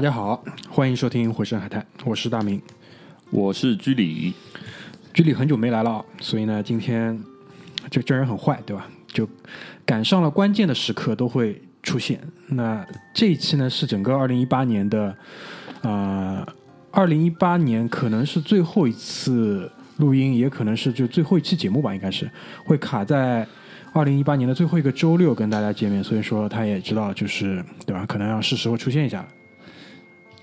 大家好，欢迎收听《回声海滩》，我是大明。我是居里，居里很久没来了啊，所以呢，今天这这人很坏，对吧？就赶上了关键的时刻都会出现。那这一期呢，是整个二零一八年的，呃，二零一八年可能是最后一次录音，也可能是就最后一期节目吧，应该是会卡在二零一八年的最后一个周六跟大家见面。所以说，他也知道，就是对吧？可能要是时候出现一下了。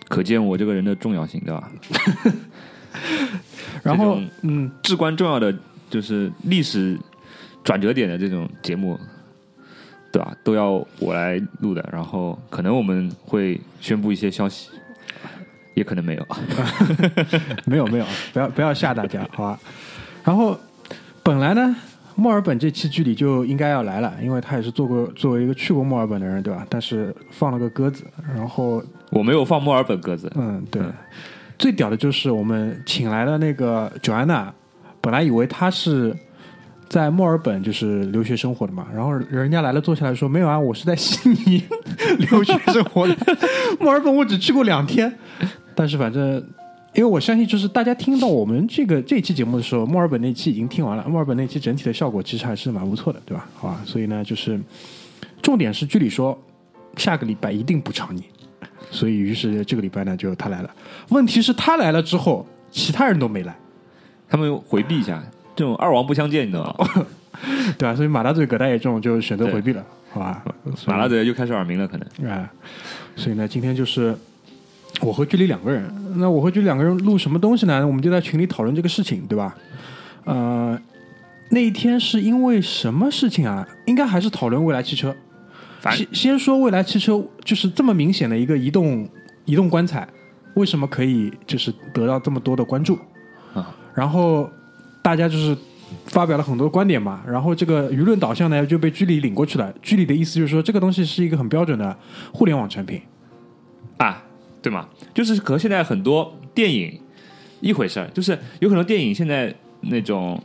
可见我这个人的重要性，对吧？然后，嗯，至关重要的就是历史转折点的这种节目，对吧？都要我来录的。然后可能我们会宣布一些消息，也可能没有。没有没有，不要不要吓大家，好吧？然后本来呢，墨尔本这期剧里就应该要来了，因为他也是做过作为一个去过墨尔本的人，对吧？但是放了个鸽子，然后我没有放墨尔本鸽子，嗯，对，最屌的就是我们请来了那个 Joanna，，本来以为她是在墨尔本就是留学生活的嘛，然后人家来了坐下来说没有啊，我是在悉尼留学生活的，墨尔本我只去过两天，但是反正。因为我相信，就是大家听到我们这个这期节目的时候，墨尔本那期已经听完了。墨尔本那期整体的效果其实还是蛮不错的，对吧？好吧，所以呢，就是重点是居里说下个礼拜一定补偿你，所以于是这个礼拜呢就他来了。问题是，他来了之后，其他人都没来，他们回避一下，这种二王不相见，你知道吗？对吧？所以马大嘴、葛大爷这种就选择回避了，好吧？马大嘴又开始耳鸣了，可能。啊，所以呢，今天就是我和居里两个人。那我和居里两个人录什么东西呢？我们就在群里讨论这个事情，对吧？呃，那一天是因为什么事情啊？应该还是讨论未来汽车。先先说未来汽车，就是这么明显的一个移动移动棺材，为什么可以就是得到这么多的关注？啊，然后大家就是发表了很多观点嘛，然后这个舆论导向呢就被居里领过去了。居里的意思就是说，这个东西是一个很标准的互联网产品。对吗？就是和现在很多电影一回事儿，就是有很多电影现在那种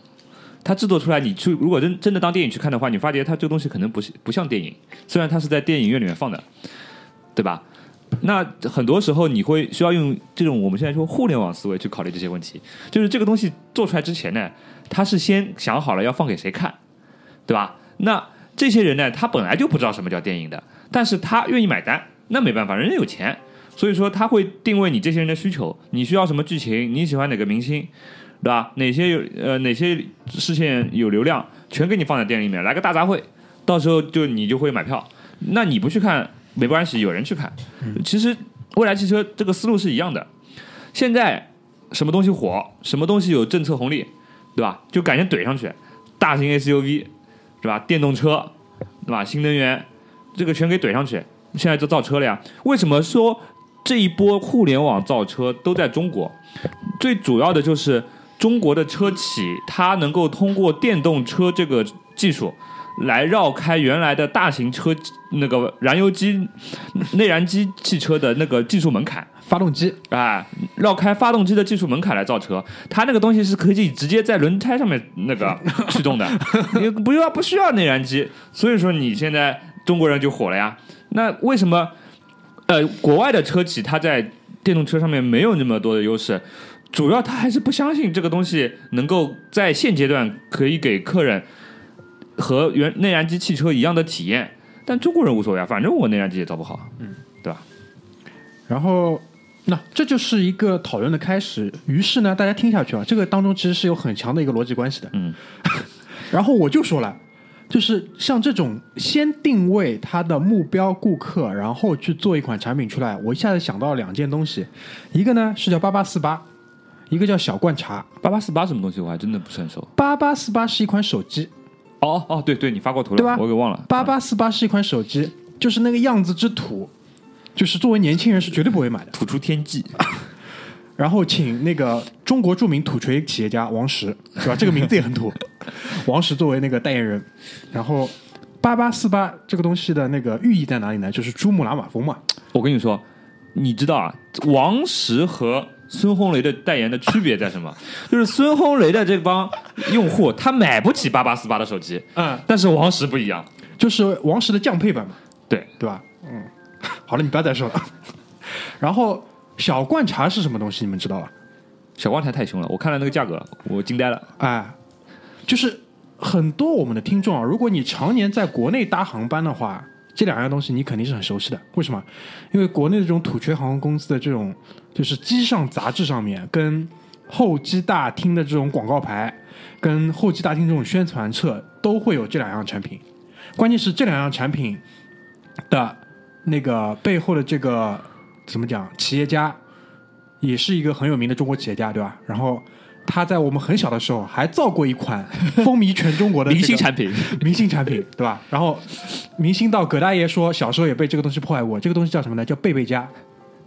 它制作出来，你去如果真真的当电影去看的话，你发觉它这个东西可能不是不像电影，虽然它是在电影院里面放的，对吧？那很多时候你会需要用这种我们现在说互联网思维去考虑这些问题，就是这个东西做出来之前呢，他是先想好了要放给谁看，对吧？那这些人呢，他本来就不知道什么叫电影的，但是他愿意买单，那没办法，人家有钱，所以说他会定位你这些人的需求，你需要什么剧情，你喜欢哪个明星，对吧？哪些有呃哪些事件有流量，全给你放在店里面，来个大杂烩，到时候就你就会买票。那你不去看没关系，有人去看。其实未来汽车这个思路是一样的。现在什么东西火，什么东西有政策红利，对吧？就赶紧怼上去，大型 SUV，是吧？电动车，对吧？新能源，这个全给怼上去。现在就造车了呀。为什么说这一波互联网造车都在中国？最主要的就是中国的车企，它能够通过电动车这个技术。来绕开原来的大型车那个燃油机、内燃机汽车的那个技术门槛，发动机啊，绕开发动机的技术门槛来造车，它那个东西是可以直接在轮胎上面那个驱动的，你不要不需要内燃机，所以说你现在中国人就火了呀。那为什么呃国外的车企它在电动车上面没有那么多的优势？主要他还是不相信这个东西能够在现阶段可以给客人和原内燃机汽车一样的体验。但中国人无所谓啊，反正我内燃机也造不好，嗯，对吧？然后，那这就是一个讨论的开始。于是呢，大家听下去啊，这个当中其实是有很强的一个逻辑关系的。嗯，然后我就说了，就是像这种先定位它的目标顾客，然后去做一款产品出来，我一下子想到了两件东西，一个呢是叫八八四八，一个叫小罐茶。八八四八什么东西我还真的不是很熟。八八四八是一款手机，哦哦，对对，你发过图了，对吧？我给忘了。八八四八是一款手机，就是那个样子之土，就是作为年轻人是绝对不会买的。土出天际，然后请那个中国著名土锤企业家王石，是吧？这个名字也很土，王石作为那个代言人。然后八八四八这个东西的那个寓意在哪里呢？就是珠穆朗玛峰嘛。我跟你说，你知道啊，王石和孙红雷的代言的区别在什么？就是孙红雷的这帮用户他买不起八八四八的手机，嗯，但是王石不一样，就是王石的降配版嘛，对，对吧？嗯，好了，你不要再说了。然后小罐茶是什么东西？你们知道吧？小罐茶太凶了，我看了那个价格，我惊呆了。哎，就是很多我们的听众啊，如果你常年在国内搭航班的话，这两样东西你肯定是很熟悉的。为什么？因为国内的这种土缺航空公司的这种，就是机上杂志上面跟候机大厅的这种广告牌，跟候机大厅这种宣传册都会有这两样产品。关键是这两样产品的那个背后的这个怎么讲，企业家也是一个很有名的中国企业家，对吧？然后他在我们很小的时候还造过一款 风靡全中国的、这个、明星产品，明星产品，对吧？然后明星到葛大爷说小时候也被这个东西破坏过，这个东西叫什么呢？叫贝贝佳。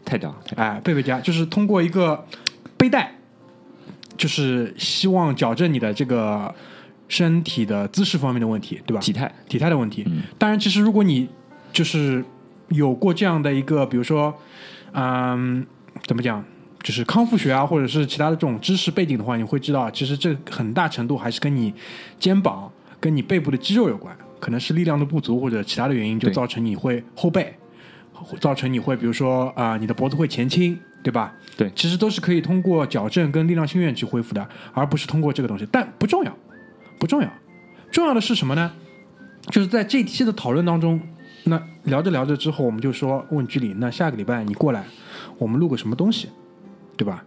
太屌了！哎，贝贝佳就是通过一个背带，就是希望矫正你的这个身体的姿势方面的问题，对吧？体态，体态的问题。嗯当然，其实如果你就是有过这样的一个，比如说，嗯，怎么讲，就是康复学啊，或者是其他的这种知识背景的话，你会知道，其实这很大程度还是跟你肩膀、跟你背部的肌肉有关，可能是力量的不足或者其他的原因，就造成你会后背，造成你会比如说啊、你的脖子会前倾，对吧？对其实都是可以通过矫正跟力量训练去恢复的，而不是通过这个东西。但不重要，不重要，重要的是什么呢？就是在这期的讨论当中，那聊着聊着之后，我们就说问居里，那下个礼拜你过来，我们录个什么东西，对吧？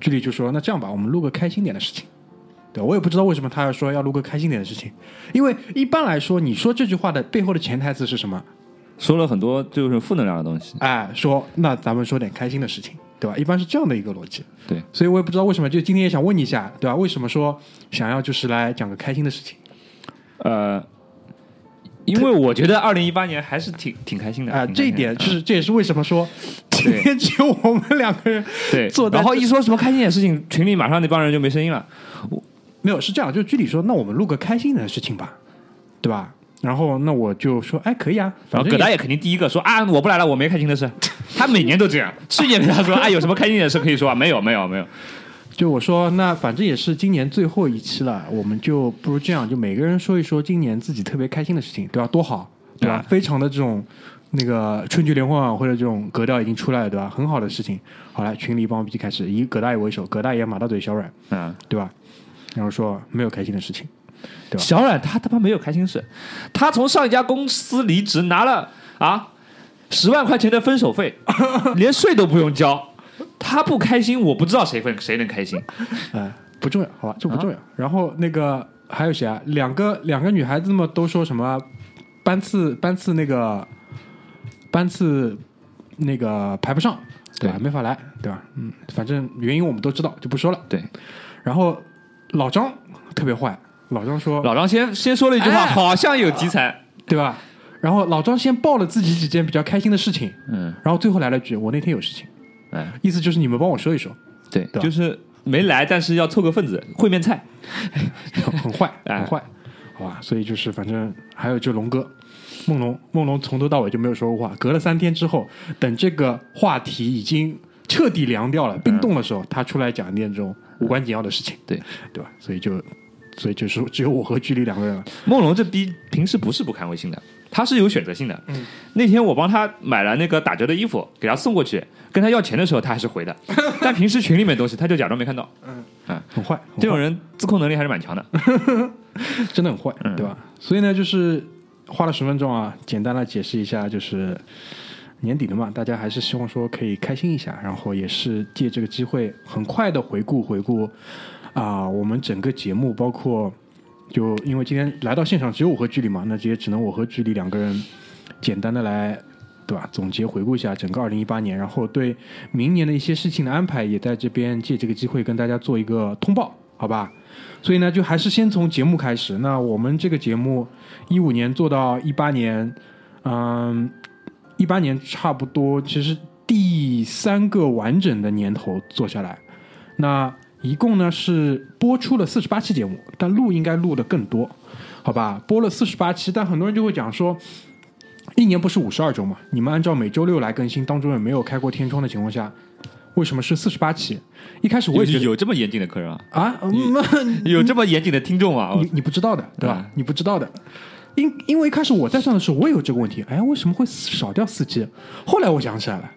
居里就说，那这样吧，我们录个开心点的事情。对我也不知道为什么他要说要录个开心点的事情，因为一般来说，你说这句话的背后的潜台词是什么？说了很多就是负能量的东西。哎，说那咱们说点开心的事情，对吧？一般是这样的一个逻辑。对，所以我也不知道为什么，就今天也想问一下，对吧？为什么说想要就是来讲个开心的事情？呃，因为我觉得二零一八年还是挺挺开心的啊、这一点就是这也是为什么说今天只有我们两个人对，然后一说什么开心点的事情，群里马上那帮人就没声音了。我没有是这样，就具体说，那我们录个开心的事情吧，对吧？然后那我就说，哎，可以啊，然后反正葛大爷肯定第一个说啊，我不来了，我没开心的事。他每年都这样。去年他说啊，有什么开心的事可以说啊？没有，没有，没有。就我说，那反正也是今年最后一期了，我们就不如这样，就每个人说一说今年自己特别开心的事情，对吧？多好，对吧？啊非常的这种那个春节联欢晚会的这种格调已经出来了，对吧？很好的事情。好来，群里帮我们一起开始，以葛大爷为首，葛大爷马大嘴小软，嗯，对吧？然后说没有开心的事情，对吧小阮他他妈没有开心事，他从上一家公司离职，拿了啊十万块钱的分手费，连税都不用交。他不开心，我不知道谁会谁能开心。哎，不重要，好吧，这不重啊要。然后那个还有谁啊？两个两个女孩子们都说什么班次班次那个班次那个排不上，对吧？对没法来，对吧？嗯，反正原因我们都知道，就不说了。对，然后老张特别坏，老张说，老张先先说了一句话，哎好像有题材。对吧？然后老张先报了自己几件比较开心的事情，嗯，然后最后来了句：“我那天有事情。哎，”意思就是你们帮我说一说，对，对吧就是没来，但是要凑个份子，烩面菜。很坏，哎很坏，好吧？所以就是反正还有就龙哥，梦龙，梦龙从头到尾就没有说过话。隔了三天之后，等这个话题已经彻底凉掉了、冰冻的时候，他出来讲一点这种无关紧要的事情，对对吧？所以就，所以就是只有我和居里两个人了。梦龙这逼平时不是不看微信的，他是有选择性的。嗯那天我帮他买了那个打折的衣服，给他送过去，跟他要钱的时候他还是回的，但平时群里面东西他就假装没看到。很坏，很坏这种人自控能力还是蛮强的。真的很坏，嗯对吧？所以呢，就是花了十分钟啊，简单的解释一下，就是年底了嘛，大家还是希望说可以开心一下，然后也是借这个机会，很快的回顾回顾啊、我们整个节目，包括就因为今天来到现场只有我和居里嘛，那这也只能我和居里两个人简单的来。对吧？总结回顾一下整个二零一八年，然后对明年的一些事情的安排，也在这边借这个机会跟大家做一个通报，好吧？所以呢，就还是先从节目开始。那我们这个节目一五年做到一八年，嗯，一八年差不多其实第三个完整的年头做下来，那一共呢是播出了四十八期节目，但录应该录的更多，好吧？播了四十八期，但很多人就会讲说。一年不是五十二周嘛？你们按照每周六来更新，当中也没有开过天窗的情况下，为什么是四十八期？一开始我也觉得有这么严谨的客人啊？啊，嗯 有这么严谨的听众啊？你你不知道的，对吧？嗯你不知道的，因因为一开始我在算的时候，我也有这个问题，哎，为什么会少掉四期？后来我想起来了，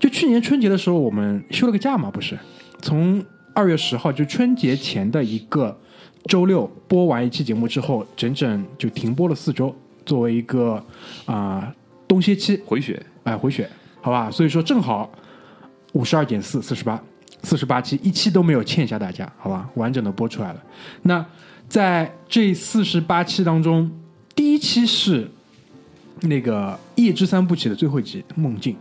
就去年春节的时候，我们休了个假嘛，不是？从二月十号就春节前的一个周六播完一期节目之后，整整就停播了四周，作为一个啊、冬歇期，回血，哎回血，好吧？所以说正好五十二减四，四十八，四十八期，一期都没有欠下大家，好吧？完整的播出来了。那在这四十八期当中，第一期是那个《夜之三部曲》的最后一集《梦境》，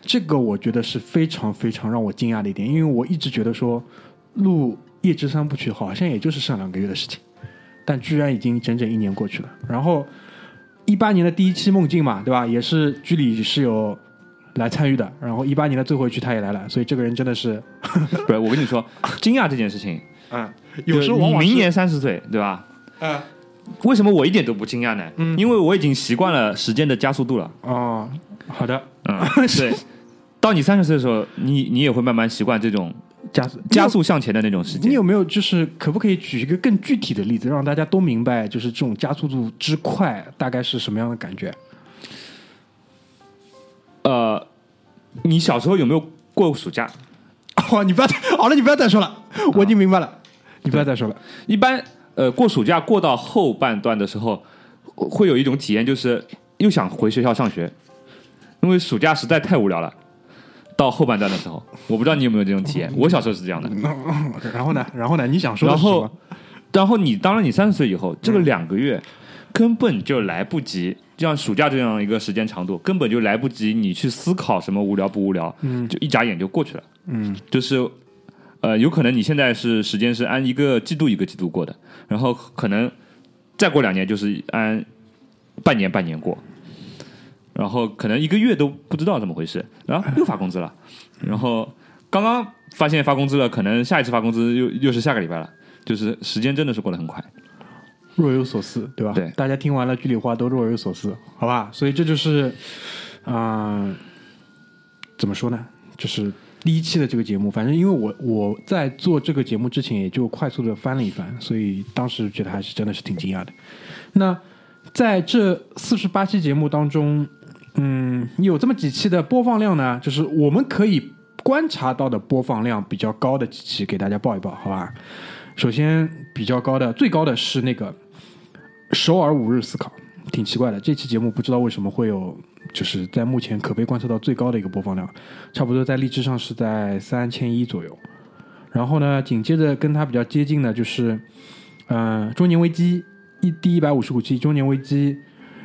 这个我觉得是非常非常让我惊讶的一点，因为我一直觉得说录《夜之三部曲》好像也就是上两个月的事情，但居然已经整整一年过去了。然后一八年的第一期《梦境》嘛，对吧？也是居里是有来参与的，然后一八年的最后一期他也来了，所以这个人真的是，不是我跟你说，惊讶这件事情，嗯，有时候你明年三十岁，对吧？嗯为什么我一点都不惊讶呢？嗯因为我已经习惯了时间的加速度了。哦，好的，嗯，对。到你三十岁的时候，你你也会慢慢习惯这种加速加。速向前的那种时间。你有没有就是可不可以举一个更具体的例子，让大家都明白，就是这种加速度之快大概是什么样的感觉？呃，你小时候有没有过暑假？哦，你不要再好了，你不要再说了，我已经明白了，你不要再说了。一般呃，过暑假过到后半段的时候，会有一种体验，就是又想回学校上学，因为暑假实在太无聊了。到后半段的时候，我不知道你有没有这种体验。我小时候是这样的。然后呢？然后呢？你想说然后然后你当然你三十岁以后，这个两个月根本就来不及，就像暑假这样一个时间长度，根本就来不及你去思考什么无聊不无聊，嗯就一眨眼就过去了。嗯就是呃，有可能你现在是时间是按一个季度一个季度过的，然后可能再过两年就是按半年半年过，然后可能一个月都不知道怎么回事，然后又发工资了，然后刚刚发现发工资了，可能下一次发工资又又是下个礼拜了，就是时间真的是过得很快。若有所思，对吧？对大家听完了剧里话都若有所思，好吧？所以这就是，啊、怎么说呢？就是第一期的这个节目，反正因为我我在做这个节目之前，也就快速的翻了一翻，所以当时觉得还是真的是挺惊讶的。那在这四十八期节目当中，嗯，有这么几期的播放量呢，就是我们可以观察到的播放量比较高的几期，给大家报一报，好吧？首先比较高的，最高的是那个首尔五日思考，挺奇怪的。这期节目不知道为什么会有，就是在目前可被观测到最高的一个播放量，差不多在荔枝上是在三千一左右。然后呢，紧接着跟它比较接近的就是，嗯、中年危机一第一百五十五期中年危机，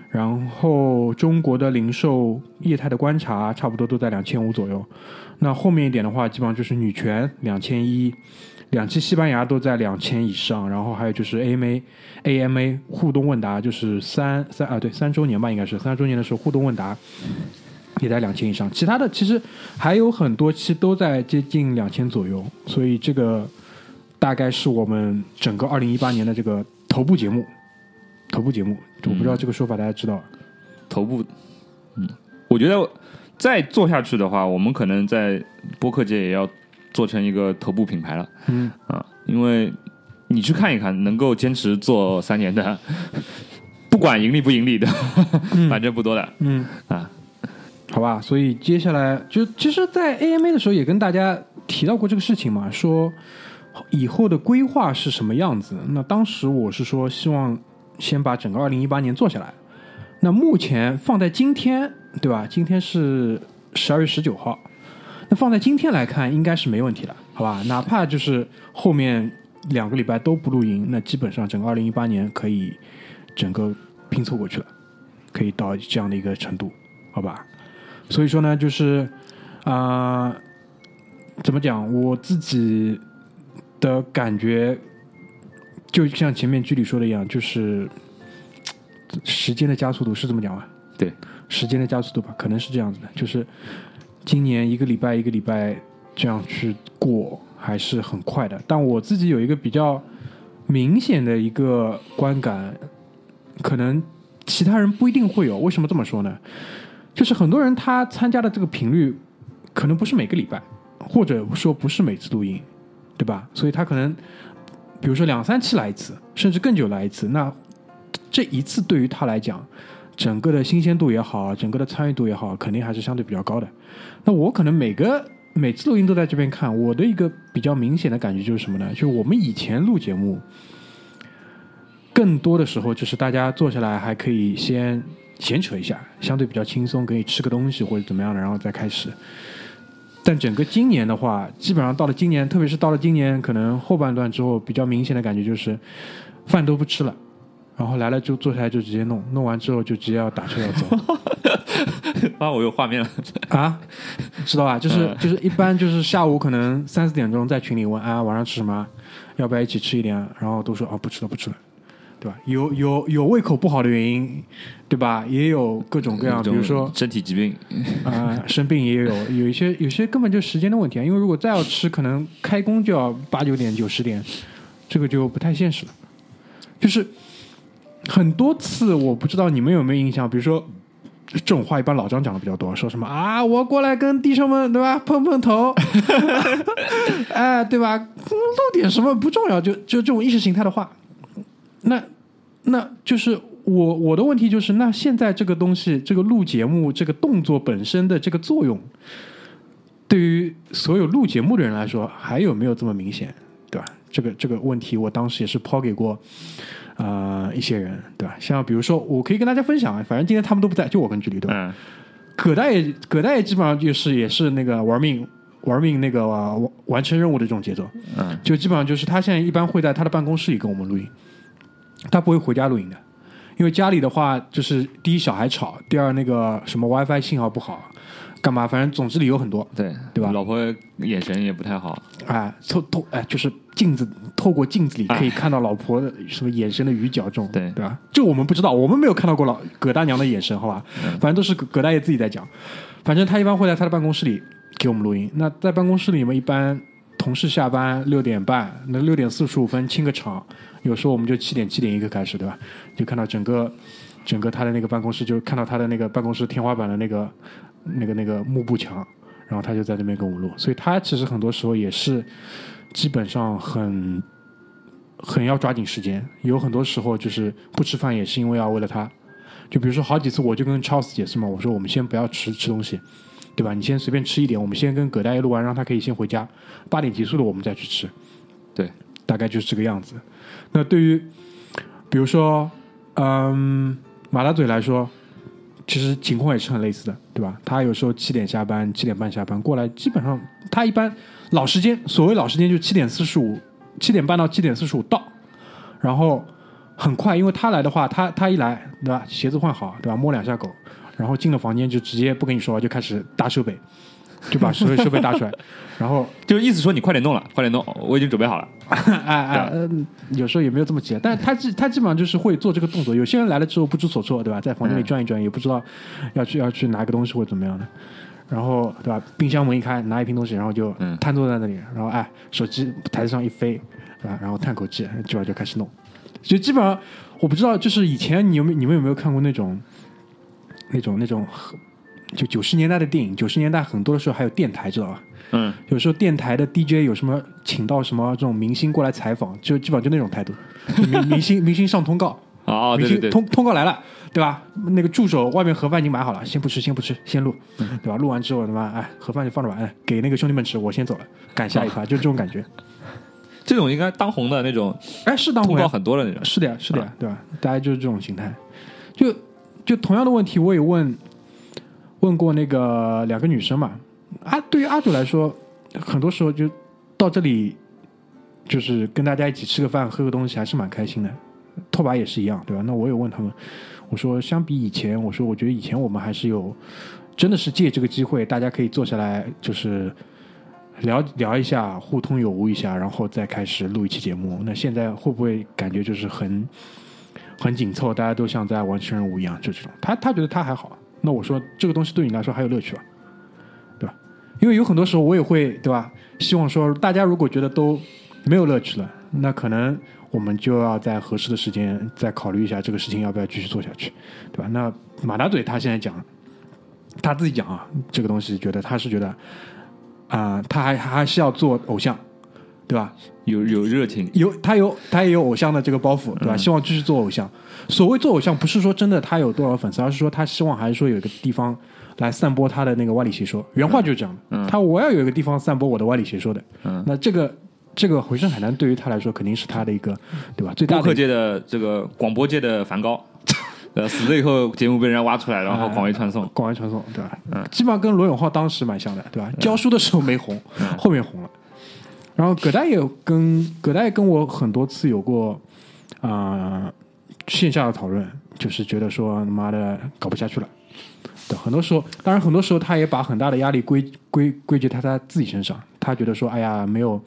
然后中国的零售业态的观察差不多都在两千五左右。那后面一点的话，基本上就是女权两千一，两期西班牙都在两千以上，然后还有就是 AMA AMA 互动问答，就是三三啊对三周年吧，应该是三周年的时候互动问答也在两千以上，其他的其实还有很多期都在接近两千左右，所以这个大概是我们整个二零一八年的这个头部节目，头部节目，我不知道这个说法大家知道。头部，嗯，我觉得再做下去的话，我们可能在播客界也要做成一个头部品牌了。嗯，啊，因为你去看一看，能够坚持做三年的，不管盈利不盈利的，反正不多的嗯。啊。好吧，所以接下来就其实，在 AMA 的时候也跟大家提到过这个事情嘛，说以后的规划是什么样子。那当时我是说，希望先把整个二零一八年做下来。那目前放在今天，对吧？今天是十二月十九号，那放在今天来看，应该是没问题的，好吧？哪怕就是后面两个礼拜都不露营，那基本上整个二零一八年可以整个拼凑过去了，可以到这样的一个程度，好吧？所以说呢，就是啊、怎么讲？我自己的感觉，就像前面剧里说的一样，就是时间的加速度是这么讲吧？对，时间的加速度吧，可能是这样子的，就是今年一个礼拜一个礼拜这样去过，还是很快的。但我自己有一个比较明显的一个观感，可能其他人不一定会有。为什么这么说呢？就是很多人他参加的这个频率，可能不是每个礼拜，或者说不是每次录音，对吧？所以他可能，比如说两三期来一次，甚至更久来一次，那这一次对于他来讲，整个的新鲜度也好，整个的参与度也好，肯定还是相对比较高的。那我可能每个每次录音都在这边看，我的一个比较明显的感觉就是什么呢？就是我们以前录节目，更多的时候就是大家坐下来还可以先闲扯一下，相对比较轻松，可以吃个东西或者怎么样的，然后再开始。但整个今年的话，基本上到了今年，特别是到了今年可能后半段之后，比较明显的感觉就是饭都不吃了，然后来了就坐下来就直接弄，弄完之后就直接要打车要走。啊，我有画面了。啊，知道吧？就是嗯就是一般就是下午可能三四点钟在群里问啊晚上吃什么，要不要一起吃一点？然后都说啊不吃了不吃了，对吧？有有有胃口不好的原因，对吧？也有各种各样，比如说身体疾病，啊、生病也有，有一些有些根本就时间的问题啊。因为如果再要吃，可能开工就要八九点九十点，这个就不太现实了。就是很多次，我不知道你们有没有印象，比如说这种话，一般老张讲的比较多，说什么啊，我过来跟弟兄们对吧碰碰头，哎，对吧？露点什么不重要，就就这种意识形态的话，那那就是我我的问题就是，那现在这个东西，这个录节目这个动作本身的这个作用，对于所有录节目的人来说，还有没有这么明显，对吧？这个这个问题，我当时也是抛给过呃一些人，对吧？像比如说，我可以跟大家分享啊，反正今天他们都不在，就我跟距离，对吧？嗯，葛大爷，葛大爷基本上就是也是那个玩命玩命那个、呃完完成任务的这种节奏，嗯，就基本上就是他现在一般会在他的办公室里跟我们录音，他不会回家录音的，因为家里的话就是第一小孩吵，第二那个什么 WiFi 信号不好，干嘛？反正总之理由很多，对对吧老婆眼神也不太好，哎，透透哎，就是镜子透过镜子里可以看到老婆的什么眼神的鱼角这种，对对吧？这我们不知道，我们没有看到过老葛大娘的眼神，好吧？反正都是葛葛大爷自己在讲。反正他一般会在他的办公室里给我们录音。那在办公室里面，一般同事下班六点半，那六点四十五分清个场，有时候我们就七点七点一个开始，对吧？就看到整个整个他的那个办公室，就看到他的那个办公室天花板的那个那个那个幕布墙，然后他就在那边跟我们录。所以他其实很多时候也是基本上很很要抓紧时间，有很多时候就是不吃饭也是因为要为了他。就比如说好几次，我就跟 Charles 解释嘛，我说我们先不要吃吃东西，对吧？你先随便吃一点，我们先跟葛大爷录完，让他可以先回家，八点结束了我们再去吃。对，大概就是这个样子。那对于比如说，嗯，马大嘴来说，其实情况也是很类似的，对吧？他有时候七点下班，七点半下班过来，基本上他一般老时间，所谓老时间就七点四十五，七点半到七点四十五到，然后很快，因为他来的话，他他一来，对吧？鞋子换好，对吧？摸两下狗，然后进了房间就直接不跟你说话，就开始搭设备，就把所有设备搭出来，然后 就意思说你快点弄了，快点弄，我已经准备好了。哎哎，嗯，有时候也没有这么急，但是他基他基本上就是会做这个动作。有些人来了之后不知所措，对吧？在房间里转一转，也不知道要去要去拿个东西或者怎么样的。然后对吧？冰箱门一开，拿一瓶东西，然后就嗯瘫坐在那里，然后哎，手机台子上一飞，对吧？然后叹口气，基本上就开始弄。就基本上我不知道，就是以前你有没有你们有没有看过那种那种那种就九十年代的电影？九十年代很多的时候还有电台，知道吧？嗯，有时候电台的 DJ 有什么请到什么这种明星过来采访，就基本上就那种态度，就明 明星明星上通告，哦，明星对对对，通通告来了，对吧？那个助手外面盒饭已经买好了，先不吃，先不吃，先录，嗯 对吧？录完之后，他妈哎，盒饭就放着吧，哎，给那个兄弟们吃，我先走了，赶下一 趴，就这种感觉。这种应该当红的那种哎，是当红呀，很多的那种。是的呀，是的呀，对吧？大家就是这种形态。就就同样的问题，我也问问过那个两个女生嘛。啊，对于阿祖来说，很多时候就到这里，就是跟大家一起吃个饭、喝个东西，还是蛮开心的。拓跋也是一样，对吧？那我有问他们，我说相比以前，我说我觉得以前我们还是有，真的是借这个机会，大家可以坐下来，就是聊聊一下，互通有无一下，然后再开始录一期节目。那现在会不会感觉就是很很紧凑，大家都像在完成任务一样？就这种，他他觉得他还好。那我说这个东西对你来说还有乐趣吧，对吧？因为有很多时候我也会，对吧？希望说大家如果觉得都没有乐趣了，那可能我们就要在合适的时间再考虑一下这个事情要不要继续做下去，对吧？那马大嘴他现在讲，他自己讲啊，这个东西觉得他是觉得啊、他还还是要做偶像，对吧？有有热情，有他有他也有偶像的这个包袱，对吧？希望继续做偶像。所谓做偶像，不是说真的他有多少粉丝，而是说他希望还是说有一个地方来散播他的那个歪理邪说。原话就是这样的。他我要有一个地方散播我的歪理邪说的。嗯那这个这个回声海南对于他来说肯定是他的一个对吧？最大的播客界的这个广播界的梵高，呃，死了以后节目被人家挖出来，然后广为传送。广为传送，对吧？嗯，基本上跟罗永浩当时蛮像的，对吧？教书的时候没红，后面红了。然后葛大爷跟葛大爷跟我很多次有过啊、线下的讨论，就是觉得说他妈的搞不下去了。对，很多时候，当然很多时候他也把很大的压力归归归结他他自己身上，他觉得说，哎呀，没有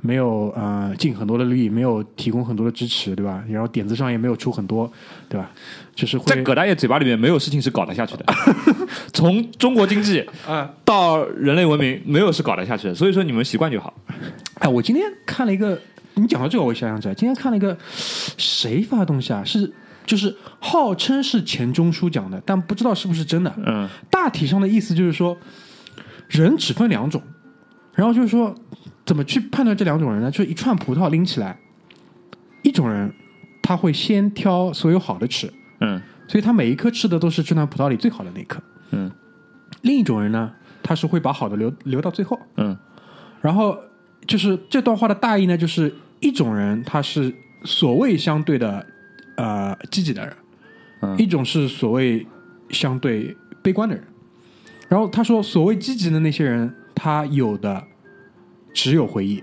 没有呃尽很多的力，没有提供很多的支持，对吧？然后点子上也没有出很多，对吧？就是会在葛大爷嘴巴里面，没有事情是搞得下去的。从中国经济啊到人类文明，没有是搞得下去的。所以说你们习惯就好。哎，我今天看了一个，你讲到这个，我想想起来，今天看了一个谁发的东西啊？是就是号称是钱钟书讲的，但不知道是不是真的。嗯大体上的意思就是说，人只分两种，然后就是说怎么去判断这两种人呢？就是一串葡萄拎起来，一种人他会先挑所有好的吃，嗯所以他每一颗吃的都是这串葡萄里最好的那一颗。嗯另一种人呢，他是会把好的留留到最后。嗯然后就是这段话的大意呢，就是一种人他是所谓相对的呃积极的人，嗯一种是所谓相对悲观的人。然后他说，所谓积极的那些人，他有的只有回忆；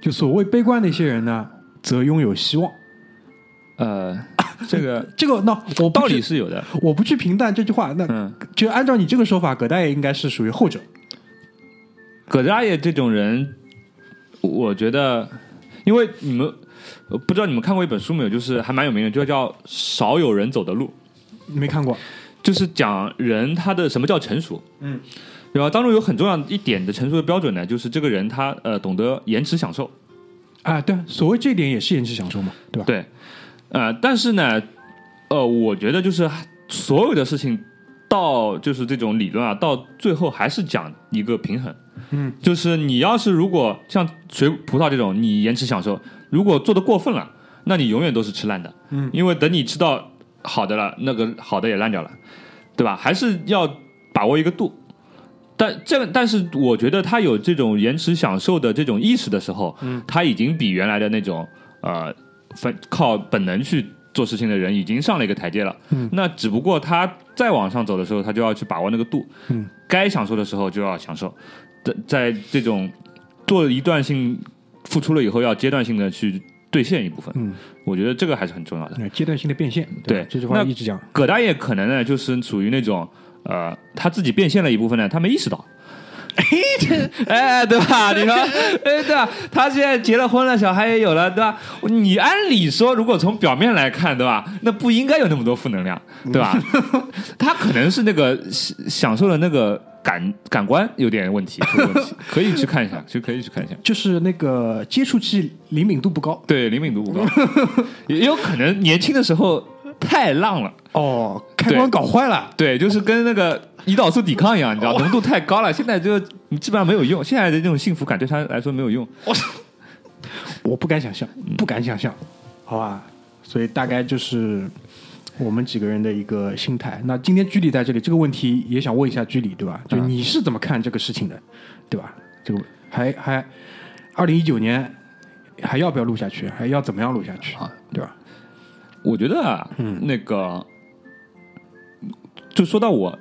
就所谓悲观那些人呢，则拥有希望。呃，这个这个那我道理是有的。我不去评断这句话，那嗯，就按照你这个说法，葛大爷应该是属于后者。葛大爷这种人，我觉得，因为你们呃不知道你们看过一本书没有，就是还蛮有名的，就叫《少有人走的路》。没看过，就是讲人他的什么叫成熟，嗯，对吧？当中有很重要一点的成熟的标准呢，就是这个人他呃懂得延迟享受，啊，对，所谓这点也是延迟享受嘛，对吧？对，呃，但是呢，呃，我觉得就是所有的事情到就是这种理论啊，到最后还是讲一个平衡，嗯，就是你要是如果像水葡萄这种你延迟享受，如果做的过分了，那你永远都是吃烂的，嗯，因为等你吃到好的了，那个好的也烂掉了，对吧？还是要把握一个度。但这个，但是我觉得他有这种延迟享受的这种意识的时候，嗯，他已经比原来的那种呃，分靠本能去做事情的人已经上了一个台阶了。嗯，那只不过他再往上走的时候，他就要去把握那个度。嗯，该享受的时候就要享受，在在这种做一段性付出了以后，要阶段性的去兑现一部分。嗯，我觉得这个还是很重要的。呃阶段性的变现，对吧这句话那一直讲。葛大爷可能呢，就是属于那种呃，他自己变现了一部分呢，他没意识到。哎，对吧？你说，哎，对吧？他现在结了婚了，小孩也有了，对吧？你按理说，如果从表面来看，对吧？那不应该有那么多负能量，对吧？他可能是那个享享受的那个感感官有点问题，问题，可以去看一下，就可以去看一下。就是那个接触器灵敏度不高对，灵敏度不高，也有可能年轻的时候太浪了。哦，开关搞坏了。对，就是跟那个胰岛素抵抗一样，你知道，浓度太高了，现在就你基本上没有用。现在的这种幸福感对他来说没有用。我 不敢想象，不敢想象，好吧？所以大概就是我们几个人的一个心态。那今天居里在这里，这个问题也想问一下居里，对吧？就你是怎么看这个事情的，对吧？这个还还二零一九年还要不要录下去？还要怎么样录下去？啊对吧？我觉得啊，嗯那个就说到我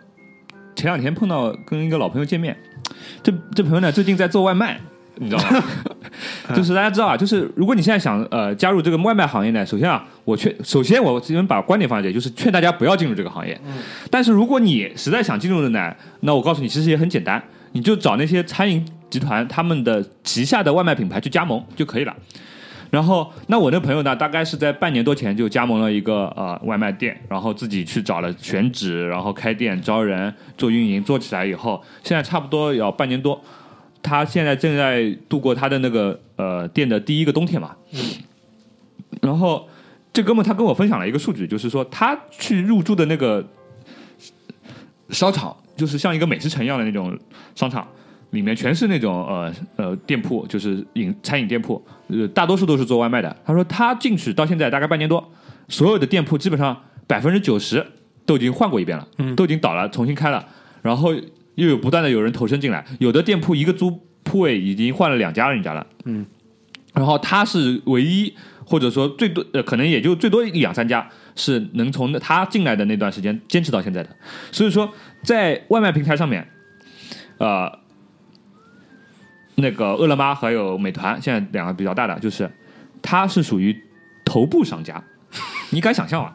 前两天碰到跟一个老朋友见面，这这朋友呢最近在做外卖，你知道吗？就是大家知道啊，就是如果你现在想呃加入这个外卖行业呢，首先啊，我劝首先我这边把观点放在这里，就是劝大家不要进入这个行业。但是如果你实在想进入的呢，那我告诉你，其实也很简单，你就找那些餐饮集团他们的旗下的外卖品牌去加盟就可以了。然后，那我那朋友呢，大概是在半年多前就加盟了一个呃外卖店，然后自己去找了选址，然后开店招人做运营，做起来以后，现在差不多要半年多。他现在正在度过他的那个呃店的第一个冬天嘛。然后这哥们他跟我分享了一个数据，就是说他去入驻的那个商场，就是像一个美食城一样的那种商场，里面全是那种呃呃店铺，就是饮餐饮店铺，呃，大多数都是做外卖的。他说他进去到现在大概半年多，所有的店铺基本上百分之九十都已经换过一遍了，都已经倒了，重新开了，然后又有不断的有人投身进来，有的店铺一个租铺位已经换了两家人家了，嗯，然后他是唯一或者说最多呃可能也就最多两三家是能从他进来的那段时间坚持到现在的，所以说在外卖平台上面，呃。那个饿了么还有美团，现在两个比较大的，就是它是属于头部商家，你敢想象吗？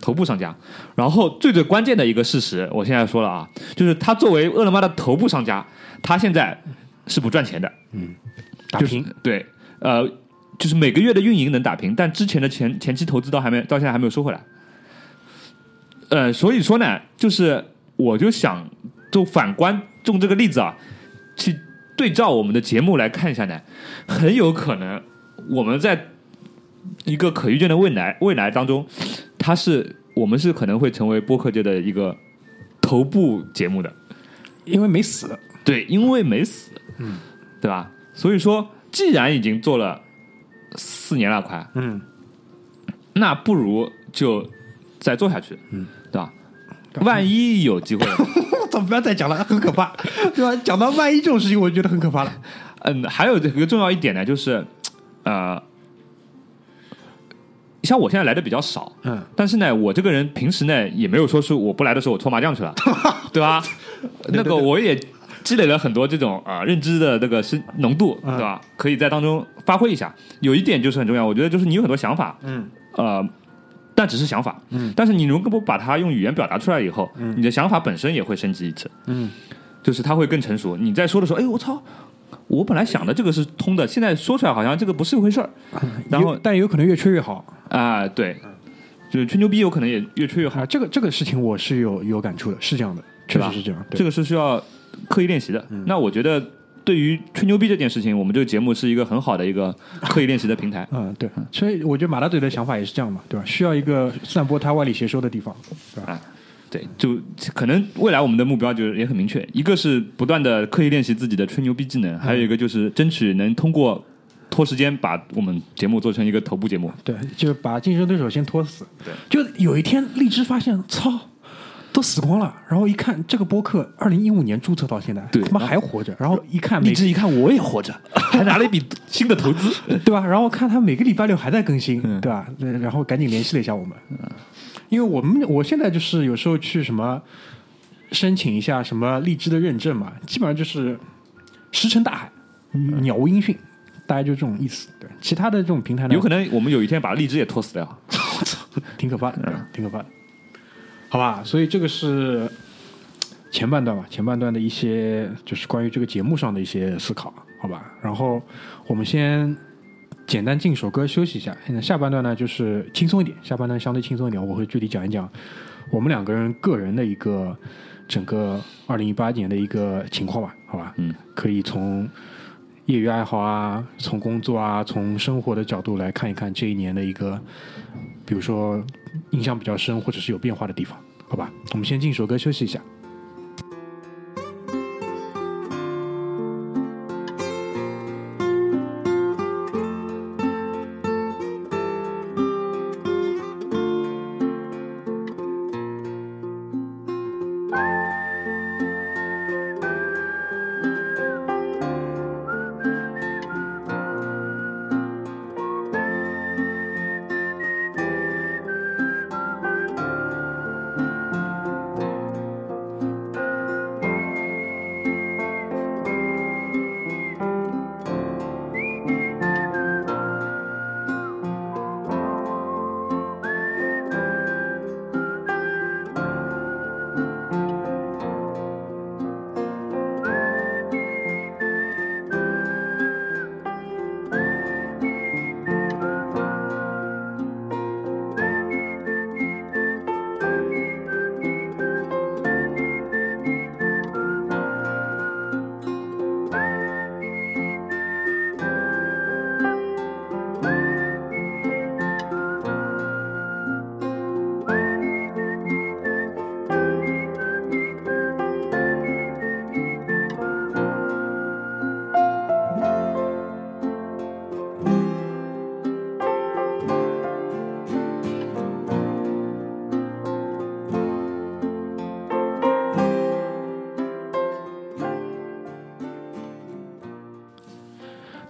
头部商家，然后最最关键的一个事实，我现在说了啊，就是它作为饿了么的头部商家，它现在是不赚钱的，嗯打平就是对，呃，就是每个月的运营能打平，但之前的前前期投资到还没到现在还没有收回来。呃，所以说呢，就是我就想就反观用这个例子啊，去对照我们的节目来看一下呢，很有可能我们在一个可预见的未来未来当中，它是我们是可能会成为播客界的一个头部节目的。因为没死，对，因为没死，嗯，对吧？所以说，既然已经做了四年了，快，嗯，那不如就再做下去，嗯，对吧？万一有机会，我操，不要再讲了，很可怕，对吧？讲到万一这种事情，我就觉得很可怕了。嗯，还有一个重要一点呢，就是呃，像我现在来的比较少，嗯，但是呢，我这个人平时呢也没有说是我不来的时候我搓麻将去了，对吧？那个我也积累了很多这种啊、呃认知的那个深浓度，嗯对吧？可以在当中发挥一下。有一点就是很重要，我觉得就是你有很多想法，嗯，呃，但只是想法，嗯，但是你如果不把它用语言表达出来以后，你的想法本身也会升级一次，嗯，就是它会更成熟。你在说的时候，哎，我操！我本来想的这个是通的，现在说出来好像这个不是一回事儿。然后有但有可能越吹越好啊、对，就是吹牛逼有可能也越吹越好啊。，这个这个事情我是有有感触的，是这样的，确实是这样。这个是需要刻意练习的。那我觉得，对于吹牛逼这件事情，我们这个节目是一个很好的一个刻意练习的平台。嗯，对，所以我觉得马大嘴的想法也是这样嘛，对吧？需要一个散播他外力邪说的地方，对吧？对，就可能未来我们的目标就是也很明确，一个是不断的刻意练习自己的吹牛逼技能，还有一个就是争取能通过拖时间把我们节目做成一个头部节目。对，就把竞争对手先拖死。对，就有一天荔枝发现，操，都死光了，然后一看这个播客，二零一五年注册到现在，对他妈还活着，然后一看每荔枝一看我也活着，还拿了一笔新的投资。对吧？然后看他每个礼拜六还在更新，嗯对吧？呃然后赶紧联系了一下我们，因为我们我现在就是有时候去什么申请一下什么荔枝的认证嘛，基本上就是石沉大海，鸟无音讯，大概就这种意思。对，其他的这种平台呢，有可能我们有一天把荔枝也拖死掉。挺可怕的，挺可怕的，好吧？所以这个是前半段吧，前半段的一些就是关于这个节目上的一些思考，好吧？然后我们先简单进一首歌休息一下，现在下半段呢就是轻松一点，下半段相对轻松一点，我会具体讲一讲我们两个人个人的一个整个二零一八年的一个情况吧，好吧？嗯，可以从业余爱好啊，从工作啊，从生活的角度来看一看这一年的一个，比如说印象比较深或者是有变化的地方，好吧？我们先进一首歌休息一下。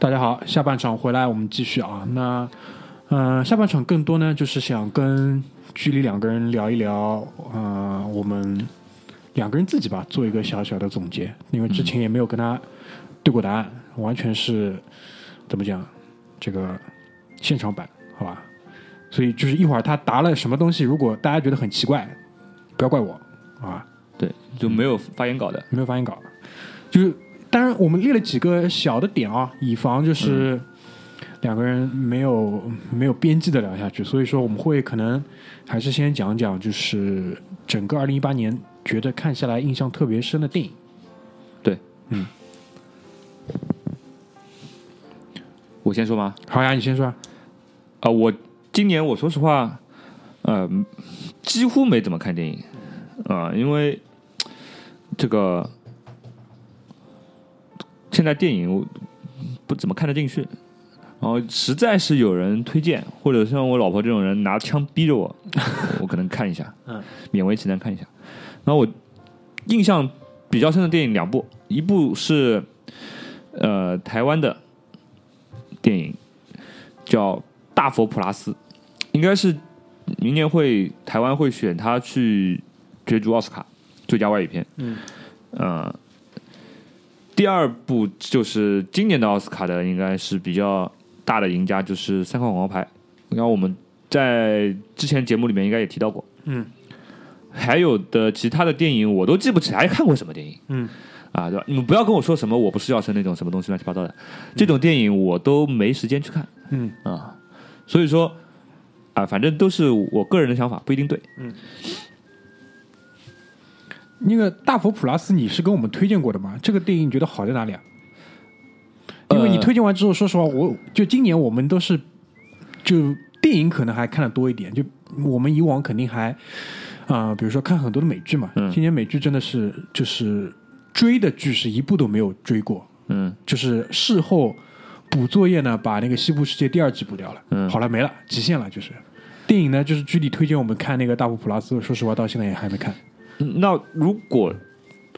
大家好，下半场回来我们继续啊。那呃，下半场更多呢，就是想跟居里两个人聊一聊，呃，我们两个人自己吧，做一个小小的总结，因为之前也没有跟他对过答案，完全是怎么讲这个现场版，好吧？所以就是一会儿他答了什么东西，如果大家觉得很奇怪，不要怪我，好吧？对，就没有发言稿的。没有发言稿，就是当然我们列了几个小的点啊，以防就是两个人没有没有边际的聊下去，所以说我们会可能还是先讲讲，就是整个二零一八年觉得看下来印象特别深的电影。对，嗯，我先说吗？好呀，你先说啊。啊、我今年我说实话，呃，几乎没怎么看电影啊、因为这个现在电影我不怎么看得进去，然后实在是有人推荐，或者像我老婆这种人拿枪逼着我，我可能看一下，嗯，勉为其难看一下。然后我印象比较深的电影两部，一部是呃台湾的电影叫《大佛普拉斯》，应该是明年会台湾会选他去角逐奥斯卡最佳外语片。嗯，呃，第二部就是今年的奥斯卡的，应该是比较大的赢家，就是《三块广告牌》。然后我们在之前节目里面应该也提到过。嗯，还有的其他的电影我都记不起来看过什么电影。嗯，啊，对吧？你们不要跟我说什么我不是药神那种什么东西乱七八糟的，这种电影我都没时间去看。嗯啊，所以说啊，反正都是我个人的想法，不一定对。那个大佛普拉斯你是跟我们推荐过的吗？这个电影你觉得好在哪里啊？因为你呃推荐完之后，说实话，我就今年我们都是就电影可能还看的多一点，就我们以往肯定还啊、比如说看很多的美剧嘛，嗯今年美剧真的是就是追的剧是一部都没有追过，嗯就是事后补作业呢，把那个《西部世界》第二季补掉了，嗯好了没了，极限了，就是。电影呢，就是居里推荐我们看那个《大佛普拉斯》，说实话到现在也还没看。嗯那如果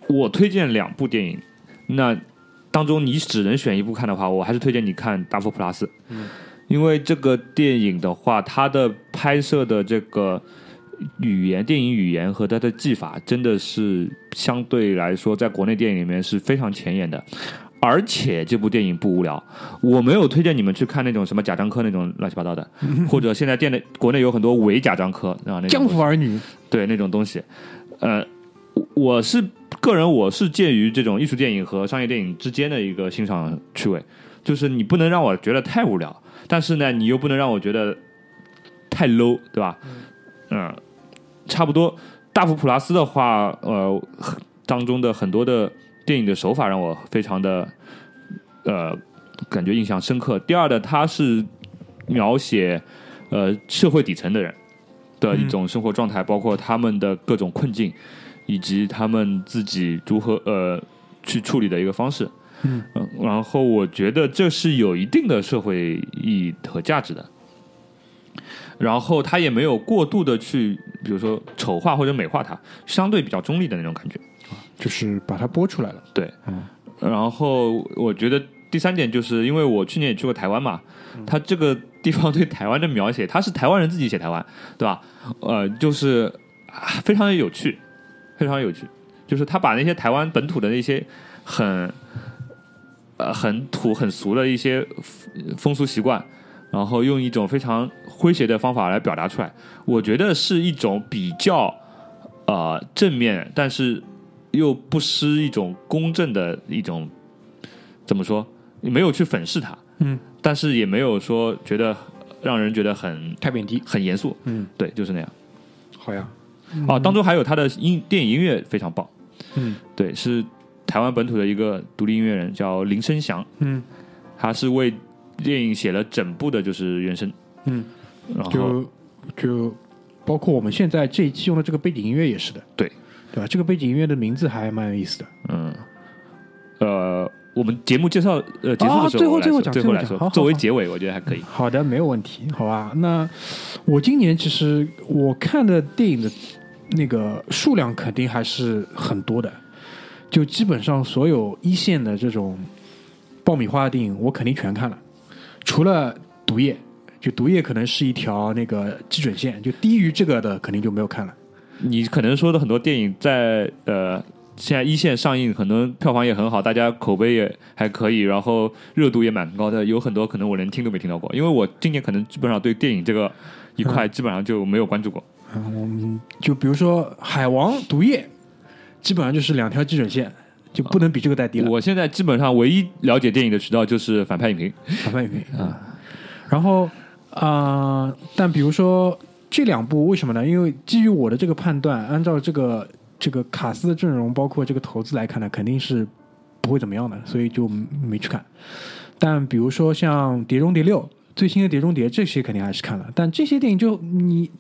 我推荐两部电影，那当中你只能选一部看的话，我还是推荐你看《大佛普拉斯》。嗯，因为这个电影的话，它的拍摄的这个语言、电影语言和它的技法，真的是相对来说，在国内电影里面是非常前沿的。而且这部电影不无聊，我没有推荐你们去看那种什么贾樟柯那种乱七八糟的，或者现在店内国内有很多伪贾樟柯啊，那种江湖儿女，对那种东西，呃，我我是个人，我是介于这种艺术电影和商业电影之间的一个欣赏趣味，就是你不能让我觉得太无聊，但是呢，你又不能让我觉得太 low，对吧？嗯、差不多。大佛普拉斯的话，呃，当中的很多的电影的手法让我非常的呃感觉印象深刻。第二的，他是描写呃社会底层的人的一种生活状态，包括他们的各种困境，以及他们自己如何呃去处理的一个方式。嗯嗯，然后我觉得这是有一定的社会意义和价值的。然后他也没有过度的去，比如说丑化或者美化它，相对比较中立的那种感觉。就是把它播出来了。对，嗯然后我觉得第三点就是因为我去年也去过台湾嘛，他这个地方对台湾的描写，他是台湾人自己写台湾，对吧？呃，就是啊非常的有趣，非常有趣，就是他把那些台湾本土的那些很呃很土很俗的一些风俗习惯，然后用一种非常诙谐的方法来表达出来，我觉得是一种比较呃正面，但是又不失一种公正的一种怎么说？你没有去粉饰它，嗯，但是也没有说觉得让人觉得很太贬低。很严肃，嗯，对，就是那样。好呀。哦，当中还有他的音电影音乐非常棒，嗯对，是台湾本土的一个独立音乐人叫林生祥，嗯他是为电影写了整部的就是原声，嗯，然后就就包括我们现在这一期用的这个背景音乐也是的。对对吧？这个背景音乐的名字还蛮有意思的。嗯，呃，我们节目介绍呃结束的时候最后最后讲最后最来说作为结尾，我觉得还可以。好的，没有问题，好吧？那我今年其实我看的电影的那个数量肯定还是很多的，就基本上所有一线的这种爆米花的电影，我肯定全看了，除了《毒液》，就《毒液》可能是一条那个基准线，就低于这个的肯定就没有看了。你可能说的很多电影在呃现在一线上映，可能票房也很好，大家口碑也还可以，然后热度也蛮高的。有很多可能我连听都没听到过，因为我今年可能基本上对电影这个一块基本上就没有关注过。嗯，我们就比如说《海王》《毒液》，基本上就是两条基准线，就不能比这个再低了。我现在基本上唯一了解电影的渠道就是反派影评。反派影评啊，然后啊、但比如说这两部为什么呢？因为基于我的这个判断，按照这个这个卡斯的阵容，包括这个投资来看呢，肯定是不会怎么样的，所以就没去看。但比如说像《碟中谍六》最新的《碟中谍》，这些肯定还是看了。但这些电影就你，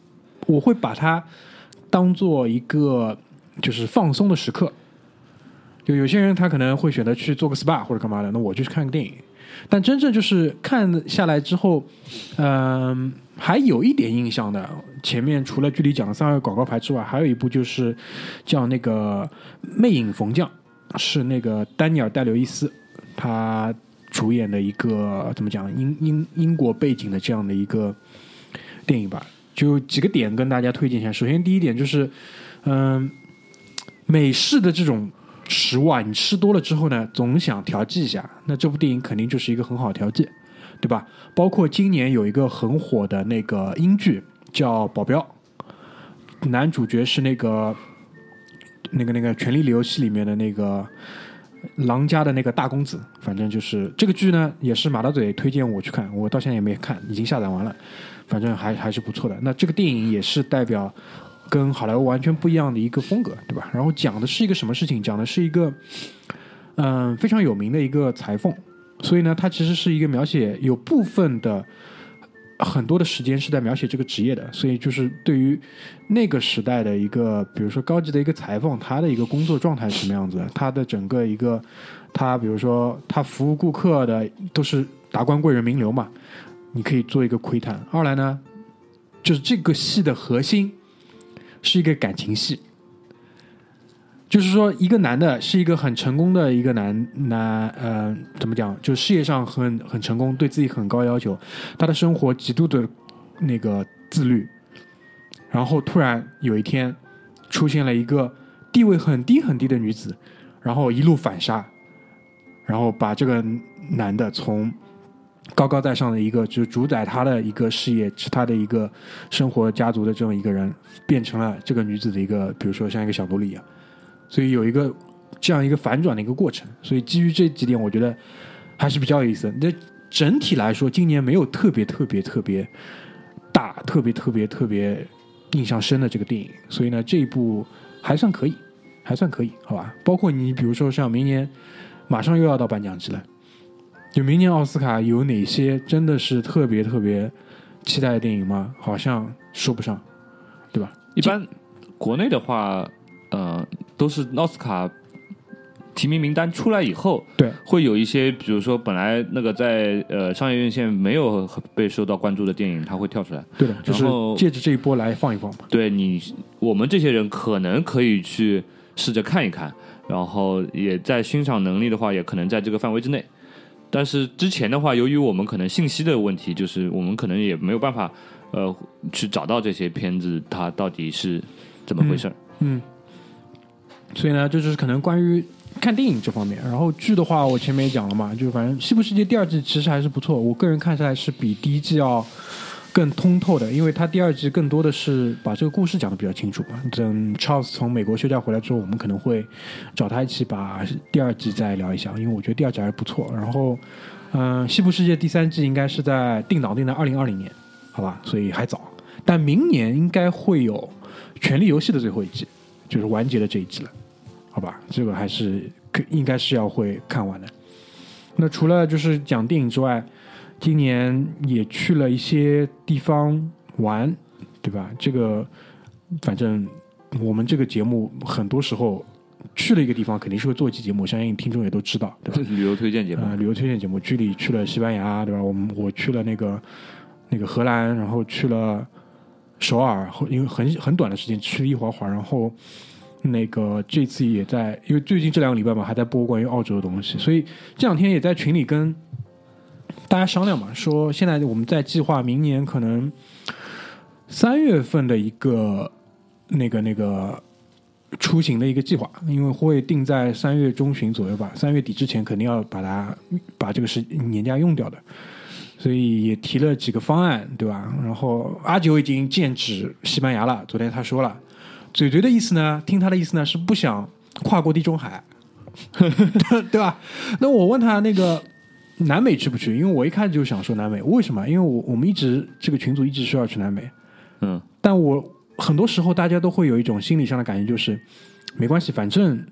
我会把它当做一个就是放松的时刻。就有些人他可能会选择去做个 SPA 或者干嘛的，那我就去看个电影。但真正就是看下来之后，嗯、还有一点印象的。前面除了剧里讲的三个广告牌之外，还有一部就是叫那个《魅影逢将》，是那个丹尼尔戴刘易斯他主演的一个怎么讲英英英国背景的这样的一个电影吧。就几个点跟大家推荐一下。首先第一点就是，嗯、美式的这种食物啊，你吃多了之后呢，总想调剂一下。那这部电影肯定就是一个很好调剂，对吧？包括今年有一个很火的那个英剧叫《保镖》，男主角是那个那个那个《权力的游戏》里面的那个狼家的那个大公子。反正就是这个剧呢，也是马大嘴推荐我去看，我到现在也没看，已经下载完了。反正还还是不错的。那这个电影也是代表跟好莱坞完全不一样的一个风格，对吧？然后讲的是一个什么事情？讲的是一个嗯、非常有名的一个裁缝，所以呢，它其实是一个描写有部分的很多的时间是在描写这个职业的，所以就是对于那个时代的一个，比如说高级的一个裁缝，他的一个工作状态是什么样子，他的整个一个他比如说他服务顾客的都是达官贵人名流嘛，你可以做一个窥探。二来呢，就是这个戏的核心是一个感情戏，就是说一个男的是一个很成功的一个男男呃怎么讲，就事业上很很成功，对自己很高要求，他的生活极度的那个自律，然后突然有一天出现了一个地位很低很低的女子，然后一路反杀，然后把这个男的从高高在上的一个就是主宰他的一个事业，是他的一个生活家族的这么一个人，变成了这个女子的一个，比如说像一个小奴隶一样，所以有一个这样一个反转的一个过程。所以基于这几点，我觉得还是比较有意思。那整体来说，今年没有特别特别特别大、特别特别特别印象深的这个电影，所以呢，这一部还算可以，还算可以，好吧？包括你比如说像明年马上又要到颁奖季了。就明年奥斯卡有哪些真的是特别特别期待的电影吗？好像说不上，对吧？一般国内的话，呃，都是奥斯卡提名名单出来以后，对，会有一些，比如说本来那个在呃商业院线没有被受到关注的电影，它会跳出来。对的，就是借着这一波来放一放嘛。对你，我们这些人可能可以去试着看一看，然后也在欣赏能力的话，也可能在这个范围之内。但是之前的话，由于我们可能信息的问题，就是我们可能也没有办法，呃，去找到这些片子它到底是怎么回事儿。嗯，所以呢，这就是可能关于看电影这方面。然后剧的话，我前面也讲了嘛，就反正《西部世界》第二季其实还是不错，我个人看下来是比第一季要更通透的，因为它第二季更多的是把这个故事讲的比较清楚嘛。等 Charles 从美国休假回来之后，我们可能会找他一起把第二季再聊一下，因为我觉得第二季还是不错。然后，嗯、西部世界》第三季应该是在定档定在二零二零年，好吧，所以还早。但明年应该会有《权力游戏》的最后一季，就是完结的这一集了，好吧？这个还是可应该是要会看完的。那除了就是讲电影之外，今年也去了一些地方玩，对吧？这个反正我们这个节目很多时候去了一个地方，肯定是会做一期节目，相信听众也都知道，对吧？旅游推荐节目，呃，旅游推荐节目，居里去了西班牙，对吧？我们我去了那个那个荷兰，然后去了首尔，后因为很很短的时间去了一会儿会，然后那个这次也在，因为最近这两个礼拜嘛，还在播关于澳洲的东西，所以这两天也在群里跟大家商量嘛，说现在我们在计划明年可能三月份的一个那个那个出行的一个计划，因为会定在三月中旬左右吧，三月底之前肯定要把它把这个时年假用掉的。所以也提了几个方案，对吧？然后阿九已经剑指西班牙了。昨天他说了，嘴嘴的意思呢，听他的意思呢是不想跨过地中海，对吧？那我问他那个南美去不去？因为我一开始就想说南美，为什么？因为我我们一直这个群组一直说要去南美，嗯，但我很多时候大家都会有一种心理上的感觉，就是没关系，反正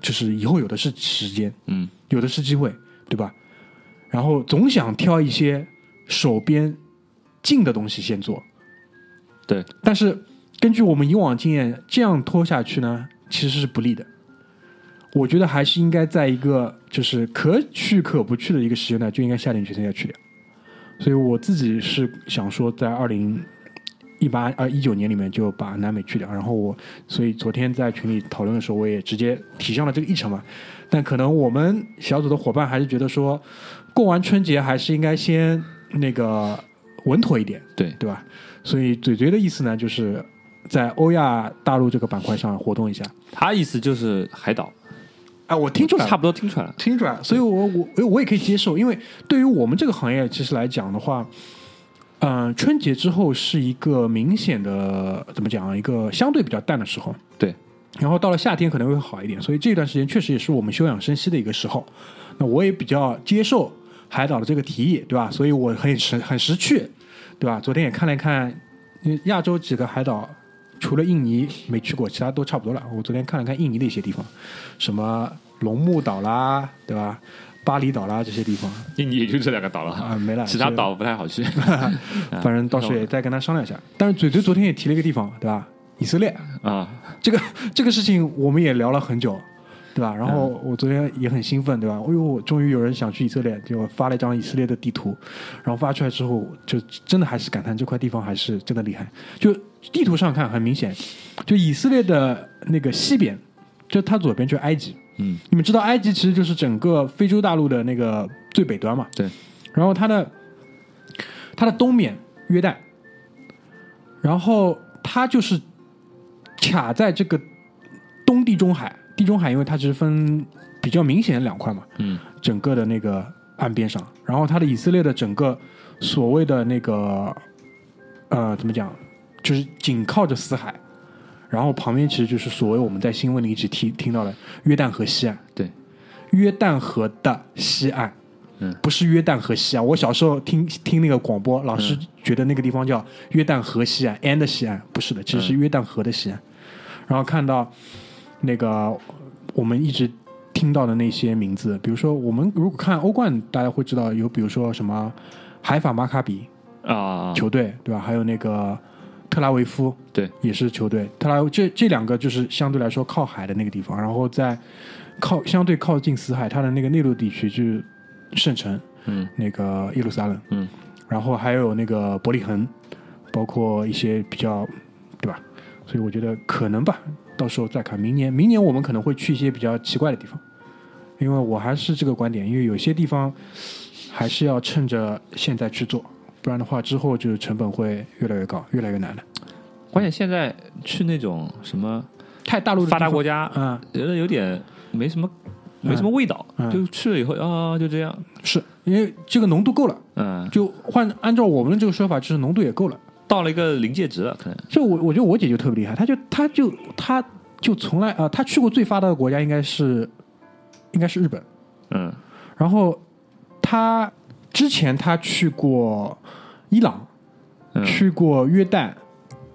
就是以后有的是时间，嗯，有的是机会，对吧？然后总想挑一些手边近的东西先做，对。但是根据我们以往经验，这样拖下去呢，其实是不利的。我觉得还是应该在一个就是可去可不去的一个时间段，就应该下定决心要去掉。所以我自己是想说，在二零一八呃一九年里面就把南美去掉。然后我所以昨天在群里讨论的时候，我也直接提上了这个议程嘛。但可能我们小组的伙伴还是觉得说。过完春节还是应该先那个稳妥一点，对对吧？所以嘴嘴的意思呢，就是在欧亚大陆这个板块上活动一下。他意思就是海岛，哎，我听出来，差不多听出来了，听出来了。所以我我我也可以接受，因为对于我们这个行业其实来讲的话，嗯，春节之后是一个明显的怎么讲，一个相对比较淡的时候。对。然后到了夏天可能会好一点，所以这段时间确实也是我们休养生息的一个时候。那我也比较接受。海岛的这个提议，对吧？所以我很识很识趣，对吧？昨天也看了看，亚洲几个海岛，除了印尼没去过，其他都差不多了。我昨天看了看印尼的一些地方，什么龙目岛啦，对吧？巴厘岛啦这些地方，印尼也就这两个岛了啊，没了，其他岛不太好去。反正到时候也再跟他商量一下。但是嘴嘴昨天也提了一个地方，对吧？以色列啊，这个这个事情我们也聊了很久。对吧？然后我昨天也很兴奋，对吧？哎呦，终于有人想去以色列，就发了一张以色列的地图。然后发出来之后，就真的还是感叹这块地方还是真的厉害。就地图上看，很明显，就以色列的那个西边，就它左边就是埃及。嗯，你们知道埃及其实就是整个非洲大陆的那个最北端嘛？对。然后它的它的东面约旦，然后它就是卡在这个东地中海。地中海，因为它其实分比较明显的两块嘛，嗯，整个的那个岸边上，然后它的以色列的整个所谓的那个呃，怎么讲，就是紧靠着死海，然后旁边其实就是所谓我们在新闻里一直听听到的约旦河西岸，对，约旦河的西岸，嗯，不是约旦河西岸，我小时候听听那个广播，老师觉得那个地方叫约旦河西岸，and 西岸，不是的，其实是约旦河的西岸，然后看到。那个我们一直听到的那些名字，比如说我们如果看欧冠，大家会知道有，比如说什么海法马卡比啊球队，对吧？还有那个特拉维夫，对，也是球队。特拉这这两个就是相对来说靠海的那个地方，然后在靠相对靠近死海，它的那个内陆地区就是圣城，嗯，那个耶路撒冷，嗯，然后还有那个伯利恒，包括一些比较，对吧？所以我觉得可能吧。到时候再看，明年明年我们可能会去一些比较奇怪的地方，因为我还是这个观点，因为有些地方还是要趁着现在去做，不然的话之后就是成本会越来越高，越来越难的。关键现在去那种什么太大陆发达国家，嗯，觉得有点没什么没什么味道，就去了以后啊，就这样，是因为这个浓度够了，嗯，就换按照我们的这个说法，就是浓度也够了。到了一个临界值了，可能。就我，我觉得我姐就特别厉害，她就，她就，她就从来啊，她去过最发达的国家应该是，应该是日本，嗯。然后她之前她去过伊朗，去过约旦，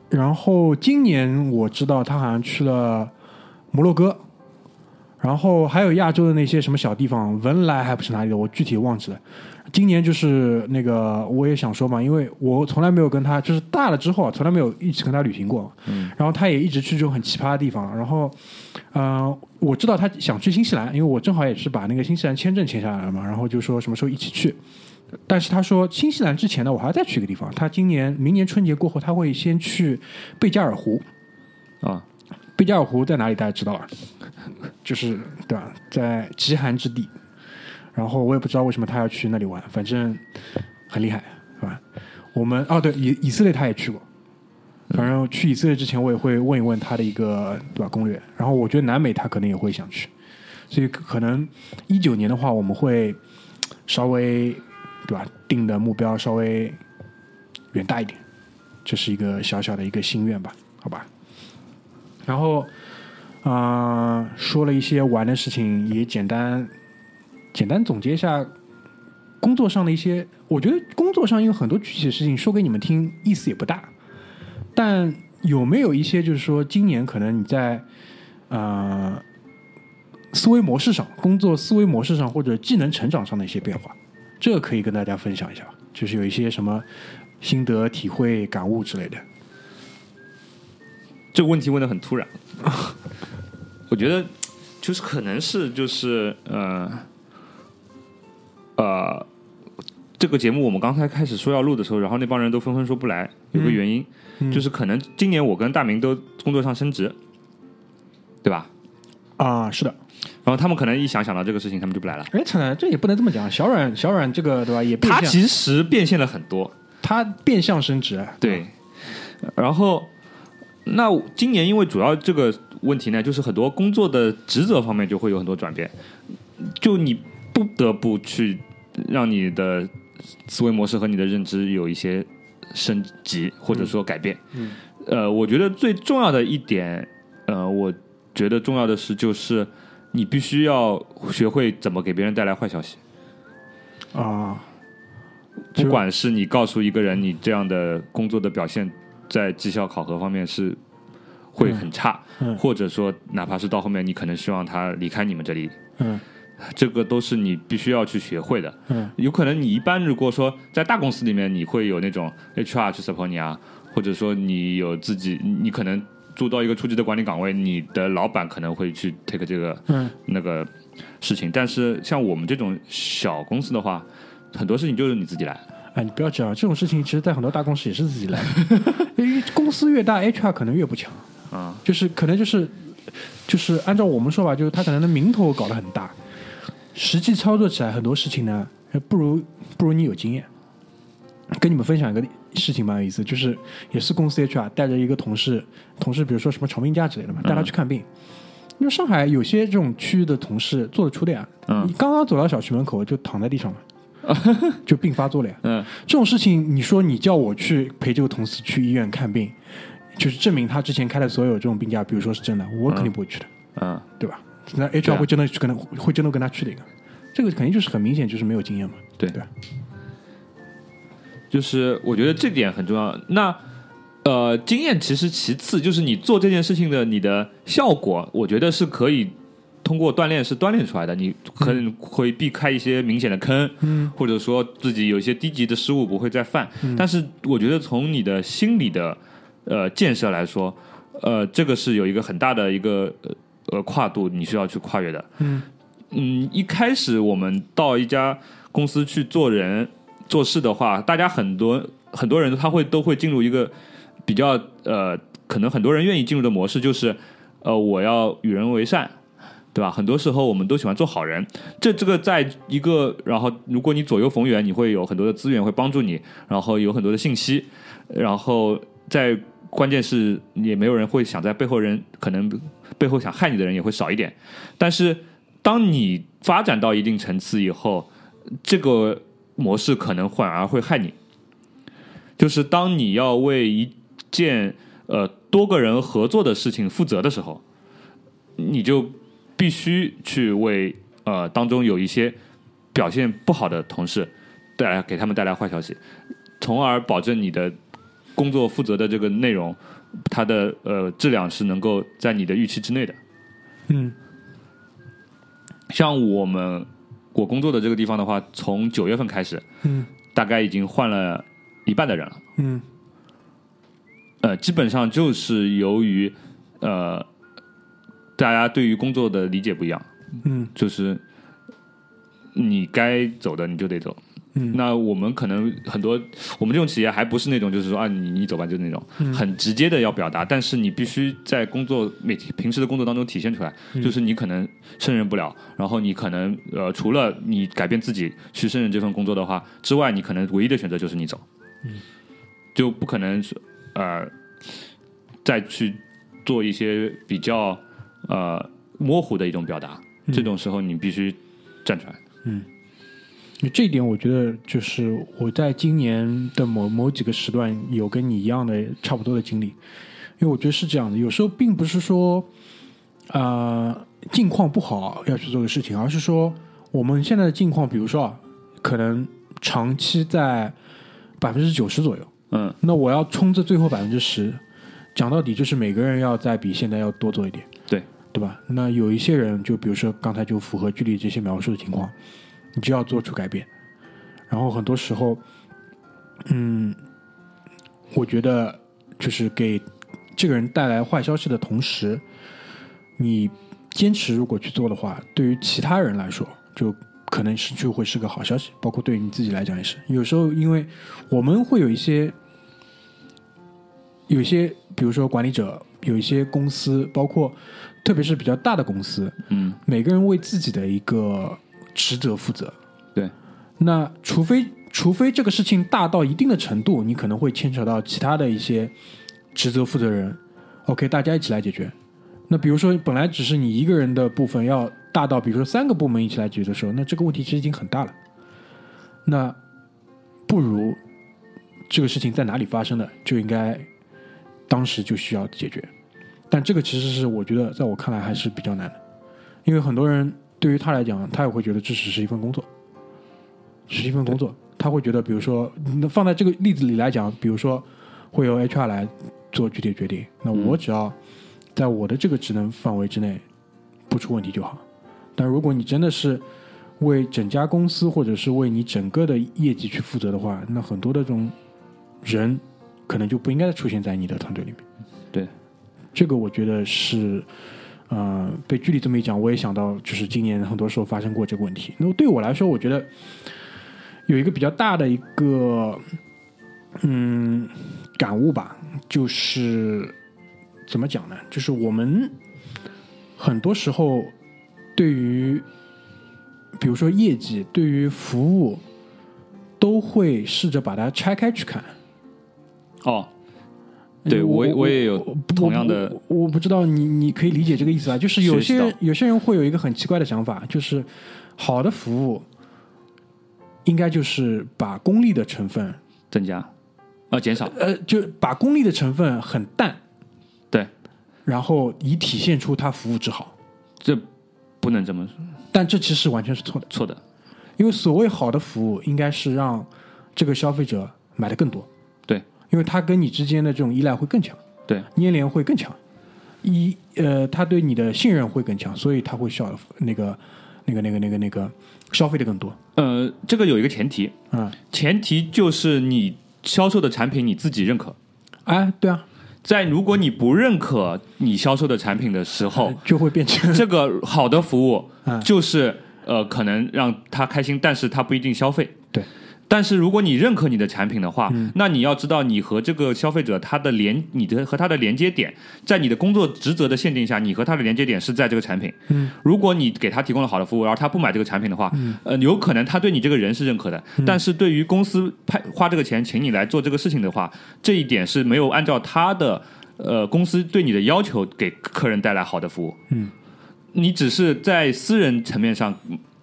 然后今年我知道她好像去了摩洛哥，然后还有亚洲的那些什么小地方，文莱还不是哪里的，我具体忘记了。今年就是那个，我也想说嘛，因为我从来没有跟他，就是大了之后啊，从来没有一起跟他旅行过。嗯。然后他也一直去这种很奇葩的地方。然后，嗯，我知道他想去新西兰，因为我正好也是把那个新西兰签证签下来了嘛。然后就说什么时候一起去。但是他说新西兰之前呢，我还要再去一个地方。他今年明年春节过后，他会先去贝加尔湖。啊。贝加尔湖在哪里？大家知道吧？就是对吧，在极寒之地。然后我也不知道为什么他要去那里玩，反正很厉害，是吧？我们哦，对，以以色列他也去过。反正去以色列之前，我也会问一问他的一个对吧攻略。然后我觉得南美他可能也会想去，所以可能一九年的话，我们会稍微对吧定的目标稍微远大一点，这是一个小小的一个心愿吧，好吧。然后啊、说了一些玩的事情，也简单简单总结一下工作上的一些。我觉得工作上有很多具体的事情说给你们听，意思也不大。但有没有一些就是说，今年可能你在呃思维模式上、工作思维模式上或者技能成长上的一些变化？这个可以跟大家分享一下，就是有一些什么心得、体会、感悟之类的。这个问题问的很突然，我觉得就是可能是就是呃呃，这个节目我们刚才开始说要录的时候，然后那帮人都纷纷说不来，有个原因、就是可能今年我跟大明都工作上升职，对吧？啊，是的，然后他们可能一想想到这个事情，他们就不来了。哎，这这也不能这么讲。小阮，小阮这个对吧？也变，他其实变现了很多，他变相升职，对，然后那今年因为主要这个问题呢，就是很多工作的职责方面就会有很多转变，就你不得不去让你的思维模式和你的认知有一些升级或者说改变。嗯，呃，我觉得最重要的一点，呃，我觉得重要的是就是你必须要学会怎么给别人带来坏消息。啊，不管是你告诉一个人你这样的工作的表现在绩效考核方面是会很差，嗯嗯或者说哪怕是到后面你可能希望他离开你们这里，嗯这个都是你必须要去学会的。嗯有可能你一般如果说在大公司里面，你会有那种 HR 去 support 你啊，或者说你有自己，你可能做到一个初级的管理岗位，你的老板可能会去 take 这个嗯那个事情。但是像我们这种小公司的话，很多事情就是你自己来。哎，你不要这样，这种事情其实，在很多大公司也是自己来的。因为公司越大，HR 可能越不强啊，就是可能就是就是按照我们说法，就是他可能的名头搞得很大，实际操作起来很多事情呢，不如不如你有经验。跟你们分享一个事情蛮有意思，就是也是公司 HR 带着一个同事，同事比如说什么长病假之类的嘛，带他去看病。因为上海有些这种区域的同事做得出的呀，嗯你刚刚走到小区门口就躺在地上了，就病发作了呀。嗯，这种事情，你说你叫我去陪这个同事去医院看病，就是证明他之前开的所有这种病假，比如说是真的，我肯定不会去的，嗯，对吧？那 HR 啊会真的去跟他会真的跟他去的一个，这个肯定就是很明显就是没有经验嘛，对对？就是我觉得这点很重要。那呃，经验其实其次，就是你做这件事情的你的效果，我觉得是可以通过锻炼是锻炼出来的。你可能会避开一些明显的坑，嗯，或者说自己有一些低级的失误不会再犯。但是我觉得从你的心理的呃建设来说，呃，这个是有一个很大的一个呃呃跨度，你需要去跨越的。嗯嗯，一开始我们到一家公司去做人做事的话，大家很多很多人他会都会进入一个比较呃，可能很多人愿意进入的模式，就是呃，我要与人为善。对吧？很多时候我们都喜欢做好人，这这个在一个，然后如果你左右逢源，你会有很多的资源会帮助你，然后有很多的信息，然后在关键是也没有人会想在背后人可能背后想害你的人也会少一点，但是当你发展到一定层次以后，这个模式可能反而会害你。就是当你要为一件呃多个人合作的事情负责的时候，你就必须去为呃当中有一些表现不好的同事带来给他们带来坏消息，从而保证你的工作负责的这个内容，它的呃质量是能够在你的预期之内的。嗯像我们我工作的这个地方的话，从九月份开始，嗯大概已经换了一半的人了。嗯呃，基本上就是由于呃，大家对于工作的理解不一样，嗯。就是你该走的你就得走，嗯。那我们可能很多，我们这种企业还不是那种就是说啊，你你走吧，就那种、嗯。很直接的要表达，但是你必须在工作每平时的工作当中体现出来，嗯。就是你可能胜任不了，然后你可能呃，除了你改变自己去胜任这份工作的话之外，你可能唯一的选择就是你走，嗯，就不可能是呃再去做一些比较呃模糊的一种表达，嗯。这种时候你必须站出来。嗯。这一点我觉得就是我在今年的某某几个时段有跟你一样的差不多的经历，因为我觉得是这样的，有时候并不是说呃境况不好要去做个事情，而是说我们现在的境况，比如说啊，可能长期在百分之九十左右，嗯，那我要冲这最后百分之十，讲到底就是每个人要再比现在要多做一点，对吧？那有一些人就比如说刚才就符合剧里这些描述的情况，你就要做出改变。然后很多时候，嗯，我觉得就是给这个人带来坏消息的同时，你坚持如果去做的话，对于其他人来说，就可能是就会是个好消息，包括对于你自己来讲也是。有时候，因为我们会有一些，有一些，比如说管理者，有一些公司，包括特别是比较大的公司，嗯，每个人为自己的一个职责负责。对，那除非除非这个事情大到一定的程度，你可能会牵扯到其他的一些职责负责人。OK，大家一起来解决。那比如说，本来只是你一个人的部分，要大到比如说三个部门一起来解决的时候，那这个问题其实已经很大了。那不如这个事情在哪里发生的，就应该当时就需要解决。但这个其实是我觉得，在我看来还是比较难的，因为很多人对于他来讲，他也会觉得这只是一份工作，只是一份工作。他会觉得，比如说，那放在这个例子里来讲，比如说会由 HR 来做具体决定，那我只要在我的这个职能范围之内不出问题就好。但如果你真的是为整家公司或者是为你整个的业绩去负责的话，那很多的这种人可能就不应该出现在你的团队里面。这个我觉得是，呃，被剧里这么一讲，我也想到，就是今年很多时候发生过这个问题。那么对我来说，我觉得有一个比较大的一个，嗯，感悟吧，就是怎么讲呢？就是我们很多时候对于，比如说业绩，对于服务，都会试着把它拆开去看。哦，对我我也有不同样的我我我不知道你你可以理解这个意思吧？就是有些人有些人会有一个很奇怪的想法，就是好的服务应该就是把功利的成分，增加，呃，减少，呃，就把功利的成分很淡，对，然后以体现出它服务之好。这不能这么说但这其实完全是错的，错的，因为所谓好的服务，应该是让这个消费者买的更多，对，因为他跟你之间的这种依赖会更强。对，粘连会更强，一呃，他对你的信任会更强，所以他会消那个那个那个那个那个消费的更多。呃，这个有一个前提，嗯，前提就是你销售的产品你自己认可。哎，对啊，在如果你不认可你销售的产品的时候，就会变成这个好的服务嗯就是呃可能让他开心，但是他不一定消费。对。但是如果你认可你的产品的话，那你要知道你和这个消费者他的连你的和他的连接点，在你的工作职责的限定下，你和他的连接点是在这个产品。嗯，如果你给他提供了好的服务，然后他不买这个产品的话，呃，有可能他对你这个人是认可的，但是对于公司派花这个钱请你来做这个事情的话，这一点是没有按照他的呃公司对你的要求给客人带来好的服务。嗯，你只是在私人层面上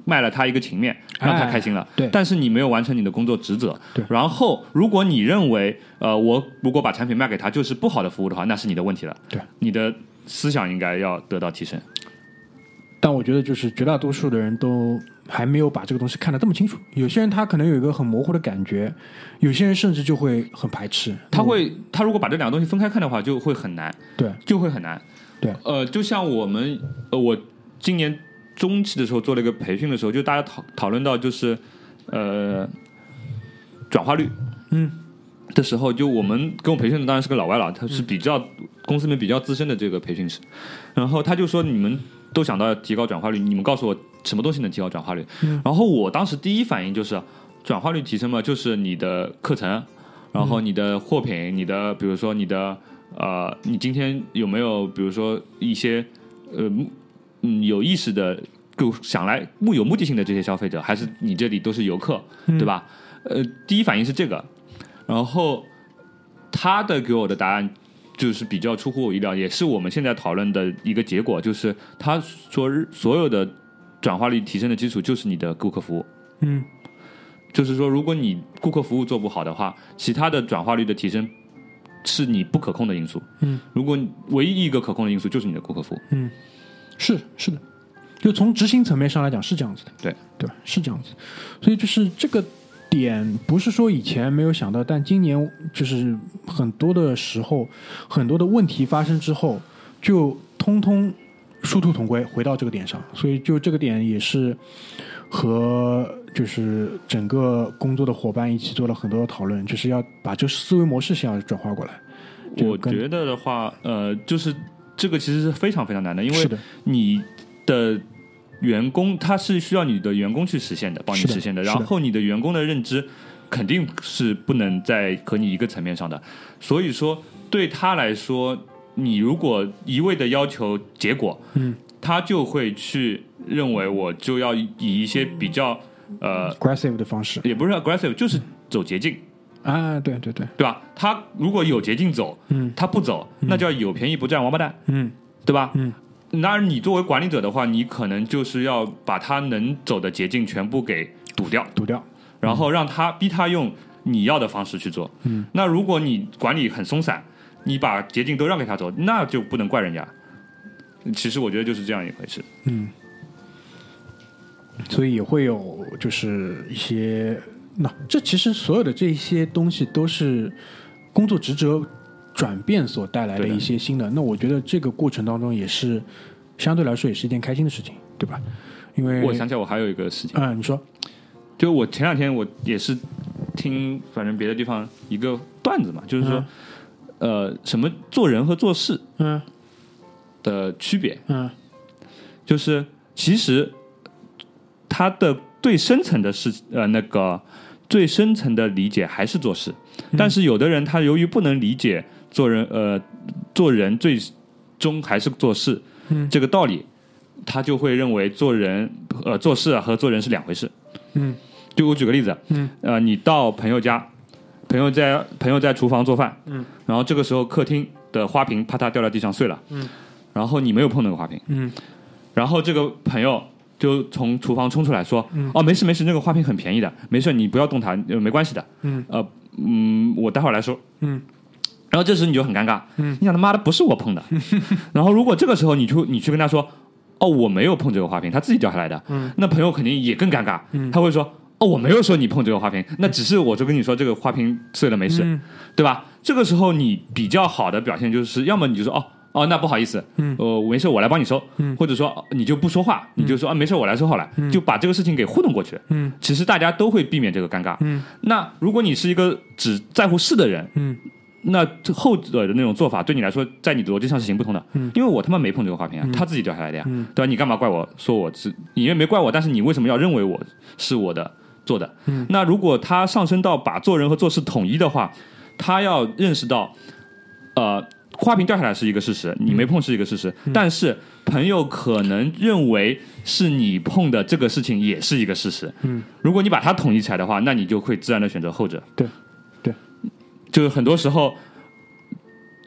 卖了他一个情面，让他开心了。哎对但是你没有完成你的工作职责。对然后如果你认为呃我如果把产品卖给他就是不好的服务的话，那是你的问题了。对，你的思想应该要得到提升。但我觉得就是绝大多数的人都还没有把这个东西看得这么清楚。有些人他可能有一个很模糊的感觉，有些人甚至就会很排斥。他会，他如果把这两个东西分开看的话，就会很难，对就会很难。对呃，就像我们，呃，我今年中期的时候做了一个培训的时候，就大家讨讨论到就是，呃，转化率，嗯，的时候，就我们跟我培训的当然是个老外了，他是比较、公司里面比较资深的这个培训师，然后他就说你们都想到要提高转化率，你们告诉我什么东西能提高转化率？然后我当时第一反应就是，转化率提升嘛，就是你的课程，然后你的货品，你的比如说你的呃，你今天有没有比如说一些呃目嗯有意识的就想来目有目的性的这些消费者，还是你这里都是游客，对吧？呃，第一反应是这个，然后他的给我的答案就是比较出乎我意料，也是我们现在讨论的一个结果，就是他说所有的转化率提升的基础就是你的顾客服务。嗯就是说，如果你顾客服务做不好的话，其他的转化率的提升是你不可控的因素。嗯，如果唯一一个可控的因素就是你的顾客服务。是是的，就从执行层面上来讲是这样子的，对对吧？是这样子，所以就是这个点不是说以前没有想到，但今年就是很多的时候，很多的问题发生之后，就通通殊途同归，回到这个点上，所以就这个点也是和就是整个工作的伙伴一起做了很多的讨论，就是要把这个思维模式先要转化过来。我觉得的话，呃，就是这个其实是非常非常难的，因为，你的员工他是需要你的员工去实现的，帮你实现的。的然后你的员工的认知肯定是不能在和你一个层面上的，所以说对他来说，你如果一味的要求结果，嗯，他就会去认为我就要以一些比较呃，aggressive 的方式也不是 aggressive，就是走捷径。啊，对对对，对吧？他如果有捷径走，嗯他不走，那叫有便宜不占王八蛋，嗯对吧？嗯，那你作为管理者的话，你可能就是要把他能走的捷径全部给堵掉，堵掉，然后让他逼他用你要的方式去做。嗯，那如果你管理很松散，你把捷径都让给他走，那就不能怪人家。其实我觉得就是这样一回事。嗯，所以也会有就是一些，那这其实所有的这些东西都是工作职责转变所带来的一些新的。那我觉得这个过程当中也是相对来说也是一件开心的事情，对吧？因为我想起来，我还有一个事情，嗯，你说，就我前两天我也是听反正别的地方一个段子嘛，就是说，呃，什么做人和做事嗯。的区别，嗯。就是其实他的最深层的是呃那个最深层的理解还是做事，但是有的人他由于不能理解做人呃做人最终还是做事、嗯。这个道理，他就会认为做人呃做事啊和做人是两回事。嗯。就我举个例子，嗯，呃，你到朋友家，朋友在朋友在厨房做饭，嗯，然后这个时候客厅的花瓶啪嗒掉到地上碎了，嗯，然后你没有碰那个花瓶，嗯。然后这个朋友就从厨房冲出来说，嗯。哦，没事没事，那个花瓶很便宜的，没事，你不要动它，呃没关系的，嗯。呃嗯，我待会儿来说，嗯。然后这时你就很尴尬，嗯，你想他妈的不是我碰的，然后如果这个时候你去你去跟他说，哦我没有碰这个花瓶，他自己掉下来的，嗯，那朋友肯定也更尴尬，嗯。他会说，哦我没有说你碰这个花瓶，那只是我就跟你说这个花瓶碎了没事，嗯。对吧？这个时候你比较好的表现就是，要么你就说哦哦那不好意思，嗯呃没事我来帮你收，嗯或者说哦你就不说话，你就说啊没事我来收好了，就把这个事情给糊弄过去。嗯其实大家都会避免这个尴尬。嗯那如果你是一个只在乎事的人，嗯那这后者的那种做法对你来说，在你的逻辑上是行不通的。嗯因为我他妈没碰这个花瓶啊，他自己掉下来的呀，嗯对吧？你干嘛怪我说我是？你也没怪我，但是你为什么要认为我是我的做的？嗯那如果他上升到把做人和做事统一的话，他要认识到，呃，花瓶掉下来是一个事实，你没碰是一个事实，嗯。但是朋友可能认为是你碰的这个事情也是一个事实。嗯，如果你把它统一起来的话，那你就会自然的选择后者。对对，就是很多时候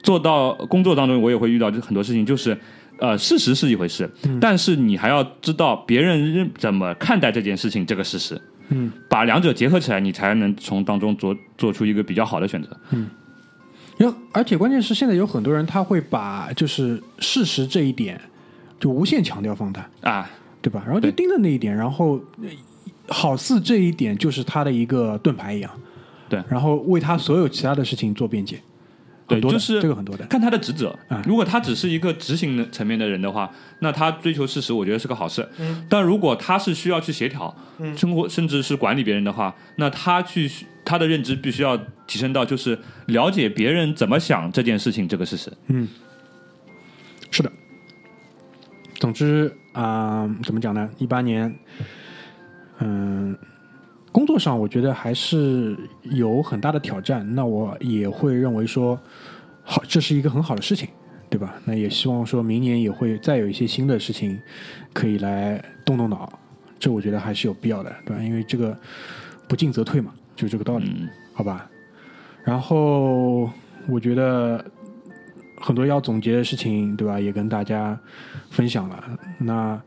做到工作当中，我也会遇到就很多事情，就是呃，事实是一回事，嗯。但是你还要知道别人认怎么看待这件事情这个事实，嗯。把两者结合起来，你才能从当中做做出一个比较好的选择。而且关键是现在有很多人他会把就是事实这一点就无限强调放大，啊，对吧？然后就盯着那一点，然后呃好似这一点就是他的一个盾牌一样，对。然后为他所有其他的事情做辩解，对很多的就是这个很多的，看他的职责啊。如果他只是一个执行层面的人的话，那他追求事实，我觉得是个好事。但如果他是需要去协调生活，甚至是管理别人的话，那他去他的认知必须要提升到就是了解别人怎么想这件事情这个事实。嗯，是的。总之啊、怎么讲呢？一八年，嗯、工作上我觉得还是有很大的挑战，那我也会认为说，好，这是一个很好的事情，对吧？那也希望说明年也会再有一些新的事情可以来动动脑，这我觉得还是有必要的，对吧？因为这个不进则退嘛，就这个道理，嗯好吧？然后我觉得很多要总结的事情，对吧？也跟大家分享了。那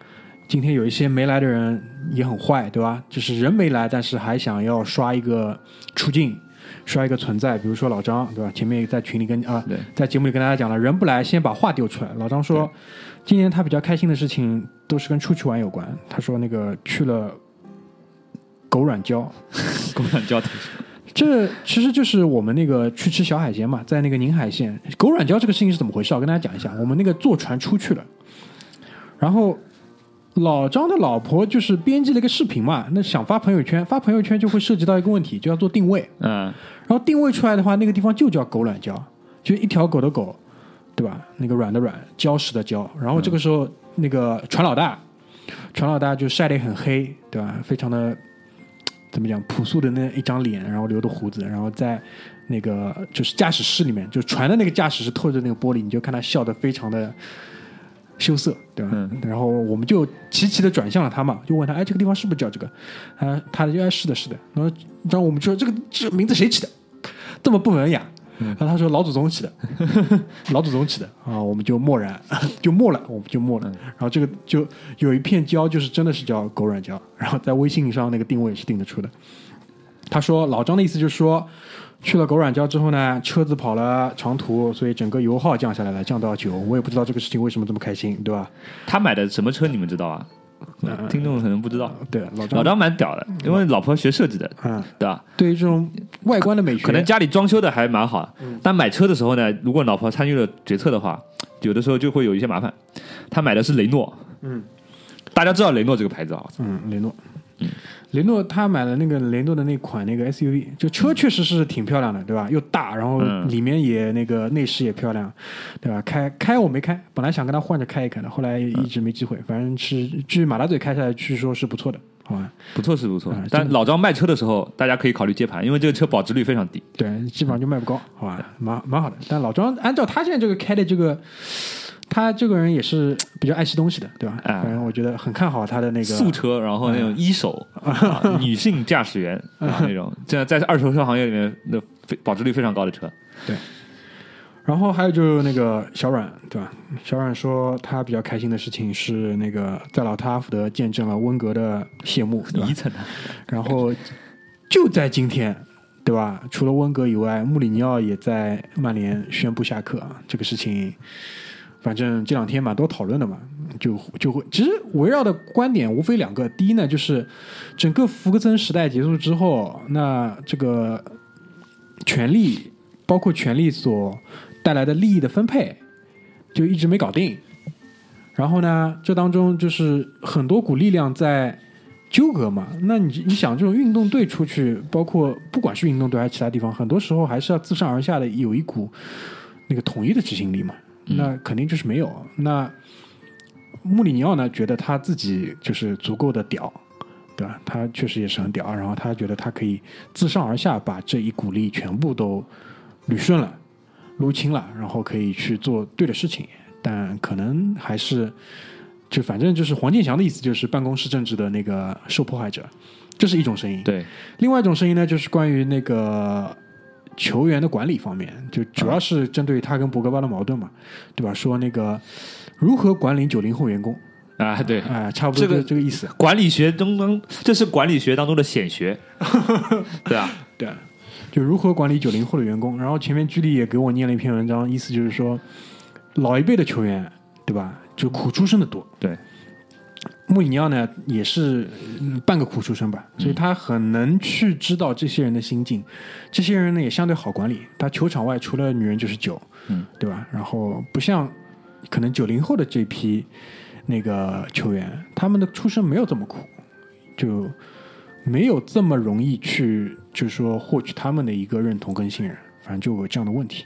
今天有一些没来的人也很坏，对吧？就是人没来，但是还想要刷一个出镜，刷一个存在。比如说老张，对吧？前面在群里跟啊，对在节目里跟大家讲了，人不来，先把话丢出来。老张说，今年他比较开心的事情都是跟出去玩有关。他说那个去了狗软胶，狗软胶 这其实就是我们那个去吃小海鲜嘛，在那个宁海县狗软胶这个事情是怎么回事？我跟大家讲一下，我们那个坐船出去了，然后老张的老婆就是编辑了一个视频嘛，那想发朋友圈，发朋友圈就会涉及到一个问题，就要做定位，嗯然后定位出来的话，那个地方就叫狗卵礁，就一条狗的狗，对吧？那个软的软，礁石的礁。然后这个时候，那个船老大，船老大就晒得很黑，对吧？非常的怎么讲，朴素的那一张脸，然后留的胡子，然后在那个就是驾驶室里面，就船的那个驾驶室透着那个玻璃，你就看他笑得非常的羞涩，对吧？嗯然后我们就齐齐的转向了他嘛，就问他，哎，这个地方是不是叫这个？他他就哎是的，是的。然后然后我们就说这个这个名字谁起的？这么不文雅。然后他说老祖宗起的，老祖宗起的啊，我们就默然，就默了，我们就默了。然后这个就有一片胶，就是真的是叫狗软胶，然后在微信上那个定位是定得出的。他说老张的意思就是说，去了狗软胶之后呢，车子跑了长途，所以整个油耗降下来了，降到九。我也不知道这个事情为什么这么开心，对吧？他买的什么车你们知道啊？听众可能不知道。对，老张，老张蛮屌的，因为老婆学设计的，嗯，对吧？对于这种外观的美学，可能家里装修的还蛮好，但买车的时候呢，如果老婆参与了决策的话，有的时候就会有一些麻烦。他买的是雷诺，嗯，大家知道雷诺这个牌子啊，嗯，雷诺，雷诺他买了那个雷诺的那款那个 SUV，就车确实是挺漂亮的，对吧？又大，然后嗯里面也那个内饰也漂亮，对吧？开开我没开，本来想跟他换着开一开的，后来一直没机会。反正是据马大嘴开下来，据说是不错的，好吧？不错是不错啊。但老张卖车的时候，大家可以考虑接盘，因为这个车保值率非常低。对，基本上就卖不高，好吧？蛮蛮好的。但老张按照他现在这个开的这个。他这个人也是比较爱惜东西的，对吧？哎反正我觉得很看好他的那个素车，然后那种一手、啊女性驾驶员 啊那种，这样在二手车行业里面的非保值率非常高的车。对然后还有就是那个小阮，对吧？小阮说他比较开心的事情是那个在老特拉福德见证了温格的谢幕，对吧一？层，然后就在今天，对吧？除了温格以外，穆里尼奥也在曼联宣布下课啊。这个事情，反正这两天蛮多讨论的嘛，就就会其实围绕的观点无非两个，第一呢就是整个福格森时代结束之后，那这个权力包括权力所带来的利益的分配，就一直没搞定。然后呢，这当中就是很多股力量在纠葛嘛。那你你想，这种运动队出去，包括不管是运动队还是其他地方，很多时候还是要自上而下的有一股那个统一的执行力嘛。那肯定就是没有。那穆里尼奥呢，觉得他自己就是足够的屌，对吧？他确实也是很屌，然后他觉得他可以自上而下把这一股力全部都捋顺了、撸清了，然后可以去做对的事情。但可能还是，就反正就是黄健翔的意思，就是办公室政治的那个受迫害者，这是一种声音。对，另外一种声音呢，就是关于那个球员的管理方面，就主要是针对他跟博格巴的矛盾嘛，对吧？说那个如何管理九零后员工，啊，对，哎、差不多这个这个意思。管理学当中，这是管理学当中的显学，对啊，对啊，就如何管理九零后的员工。然后前面居里也给我念了一篇文章，意思就是说，老一辈的球员，对吧？就苦出身的多。对，穆里尼奥呢也是嗯半个苦出身吧，所以他很能去知道这些人的心境。这些人呢也相对好管理，他球场外除了女人就是酒，嗯，对吧？然后不像可能九零后的这批那个球员，他们的出身没有这么苦，就没有这么容易去，就是说获取他们的一个认同跟信任，反正就有这样的问题？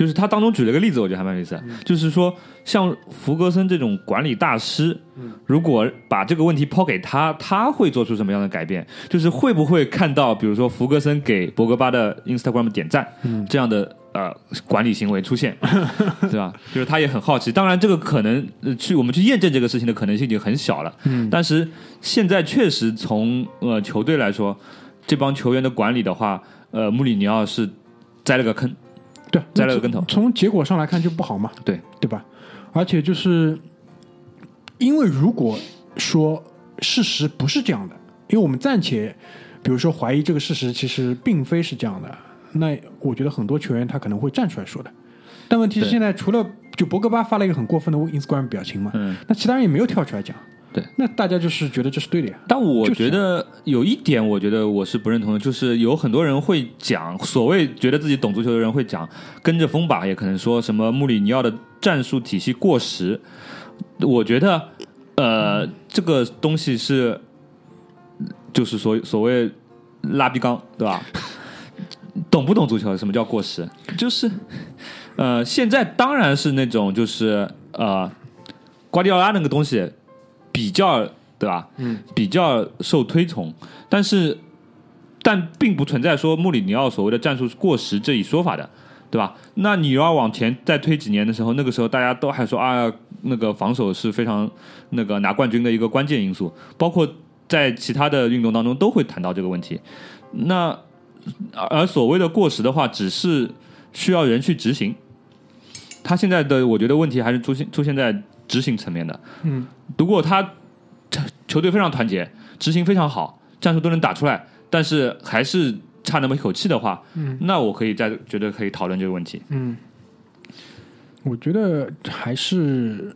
就是他当中举了个例子，我觉得还蛮有意思，就是说像弗格森这种管理大师，如果把这个问题抛给他，他会做出什么样的改变？就是会不会看到，比如说弗格森给博格巴的 Instagram 点赞这样的呃管理行为出现，对吧？就是他也很好奇。当然，这个可能呃去我们去验证这个事情的可能性已经很小了。嗯但是现在确实从呃球队来说，这帮球员的管理的话，呃，穆里尼奥是栽了个坑。对，栽了个跟头。从结果上来看就不好嘛，对。对吧？而且就是因为如果说事实不是这样的，因为我们暂且比如说怀疑这个事实其实并非是这样的，那我觉得很多球员他可能会站出来说的。但问题是现在除了就博格巴发了一个很过分的 Instagram 表情嘛，嗯，那其他人也没有跳出来讲，对，那大家就是觉得这是对的呀，但我觉得有一点，我觉得我是不认同的，就是有很多人会讲，所谓觉得自己懂足球的人会讲跟着风吧，也可能说什么穆里尼奥的战术体系过时。我觉得，呃，这个东西是，就是所所谓拉比刚，对吧？懂不懂足球？什么叫过时？就是，呃，现在当然是那种就是呃，瓜迪奥拉那个东西比较对吧？嗯，比较受推崇，但是但并不存在说穆里尼奥所谓的战术过时这一说法的，对吧？那你要往前再推几年的时候，那个时候大家都还说啊，那个防守是非常那个拿冠军的一个关键因素，包括在其他的运动当中都会谈到这个问题。那而所谓的过时的话，只是需要人去执行。他现在的我觉得问题还是出现出现在执行层面的。嗯，如果他球球队非常团结，执行非常好，战术都能打出来，但是还是差那么一口气的话，嗯，那我可以再觉得可以讨论这个问题。嗯，我觉得还是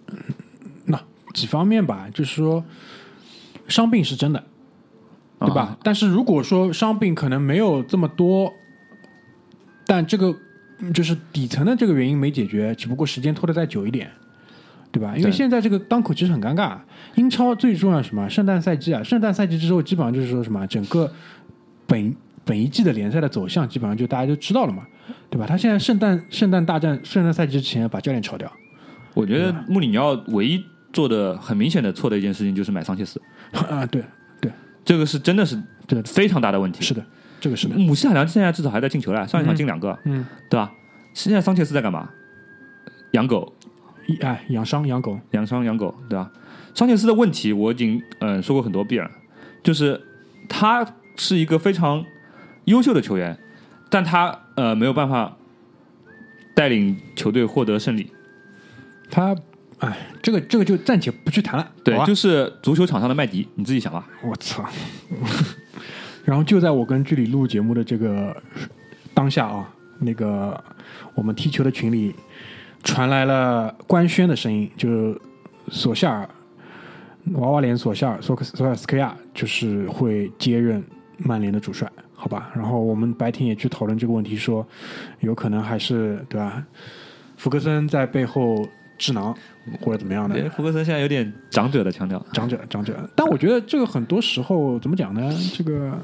那几方面吧，就是说伤病是真的，对吧？啊但是如果说伤病可能没有这么多，但这个嗯就是底层的这个原因没解决，只不过时间拖得再久一点，对吧？因为现在这个当口其实很尴尬。英超最重要什么？圣诞赛季啊，圣诞赛季之后基本上就是说什么，整个本本一季的联赛的走向基本上就大家就知道了嘛，对吧？他现在圣诞圣诞大战圣诞赛季之前把教练炒掉，我觉得穆里尼奥唯一做的很明显的错的一件事情就是买桑切斯，啊，对对，这个是真的是对非常大的问题。是的，这个是的，姆希塔良现在至少还在进球了，上一场进两个，嗯，对吧？现在桑切斯在干嘛？养狗，一哎，养伤养狗，养伤养狗，对吧？桑切斯的问题我已经嗯、呃说过很多遍了，就是他是一个非常优秀的球员，但他呃没有办法带领球队获得胜利。他哎，这个这个就暂且不去谈了，对就是足球场上的麦迪，你自己想吧。我操！然后就在我跟剧里录节目的这个当下啊，那个我们踢球的群里传来了官宣的声音，就索夏尔娃娃脸索夏尔索克索尔斯克亚就是会接任曼联的主帅，好吧？然后我们白天也去讨论这个问题，说有可能还是对吧？福格森在背后智囊或者怎么样的，福格森现在有点长者的腔调，长者，长者。但我觉得这个很多时候怎么讲呢？这个，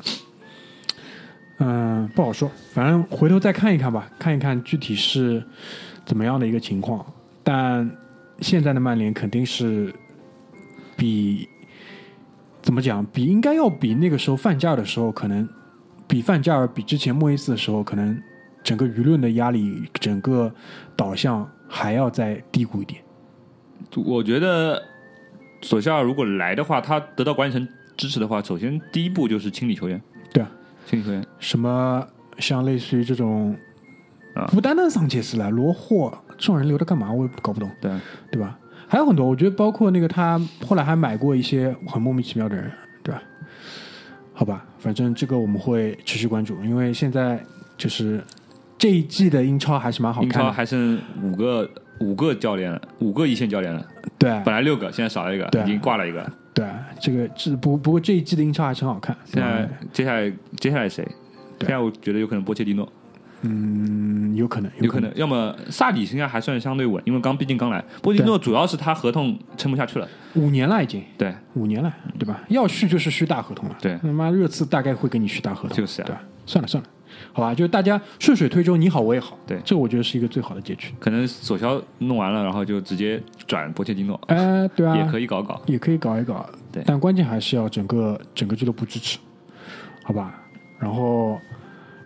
嗯、不好说。反正回头再看一看吧，看一看具体是怎么样的一个情况。但现在的曼联肯定是比怎么讲，比应该要比那个时候范加尔的时候，可能比范加尔比之前莫耶斯的时候，可能整个舆论的压力，整个导向还要再低谷一点。我觉得索夏尔如果来的话，他得到管理层支持的话，首先第一步就是清理球员。对啊，清理球员。什么像类似于这种啊，不单单桑切斯了，罗霍这种人留着干嘛？我也搞不懂，对，对吧？还有很多，我觉得包括那个他后来还买过一些很莫名其妙的人，对吧？好吧，反正这个我们会持续关注，因为现在就是这一季的英超还是蛮好看英超看，还剩五个五个教练了，五个一线教练了，对本来六个，现在少了一个，已经挂了一个。对，这个这不不过这一季的英超还是很好看，现在接下来接下来谁？对现在我觉得有可能波切蒂诺，嗯，有可能，可有可能，要么萨里现在还算相对稳，因为刚毕竟刚来。波切蒂诺主要是他合同撑不下去了，五年了已经，对，五年了，对吧？要续就是续大合同了，对。他妈热刺大概会给你续大合同，就是啊。对？算了算了，好吧？就是大家顺水推舟，你好我也好，对。这我觉得是一个最好的结局。可能索肖弄完了，然后就直接转波切蒂诺，哎，对啊，也可以搞搞。也可以搞一搞，对。但关键还是要整个整个俱乐部支持，好吧？然后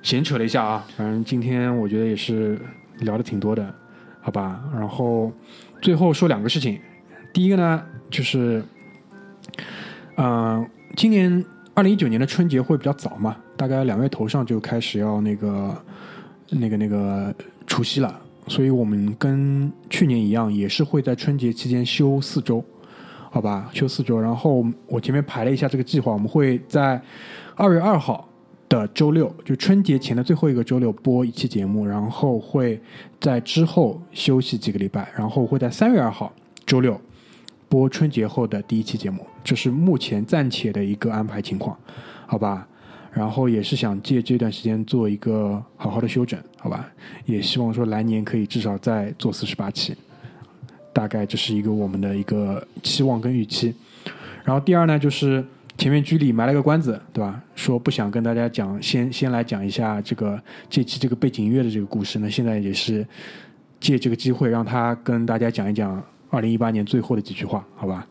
闲扯了一下啊，反正今天我觉得也是聊的挺多的，好吧？然后最后说两个事情，第一个呢就是，嗯、今年二零一九年的春节会比较早嘛，大概两月头上就开始要那个那个那个除夕了，所以我们跟去年一样，也是会在春节期间休四周。好吧，休四周。然后我前面排了一下这个计划，我们会在二月二号的周六，就春节前的最后一个周六播一期节目，然后会在之后休息几个礼拜，然后会在三月二号周六播春节后的第一期节目，这是目前暂且的一个安排情况，好吧？然后也是想借这段时间做一个好好的休整，好吧？也希望说来年可以至少再做四十八期，大概这是一个我们的一个期望跟预期。然后第二呢，就是前面居里埋了个关子，对吧？说不想跟大家讲，先先来讲一下这个这期这个背景音乐的这个故事呢。现在也是借这个机会让他跟大家讲一讲二零一八年最后的几句话，好吧？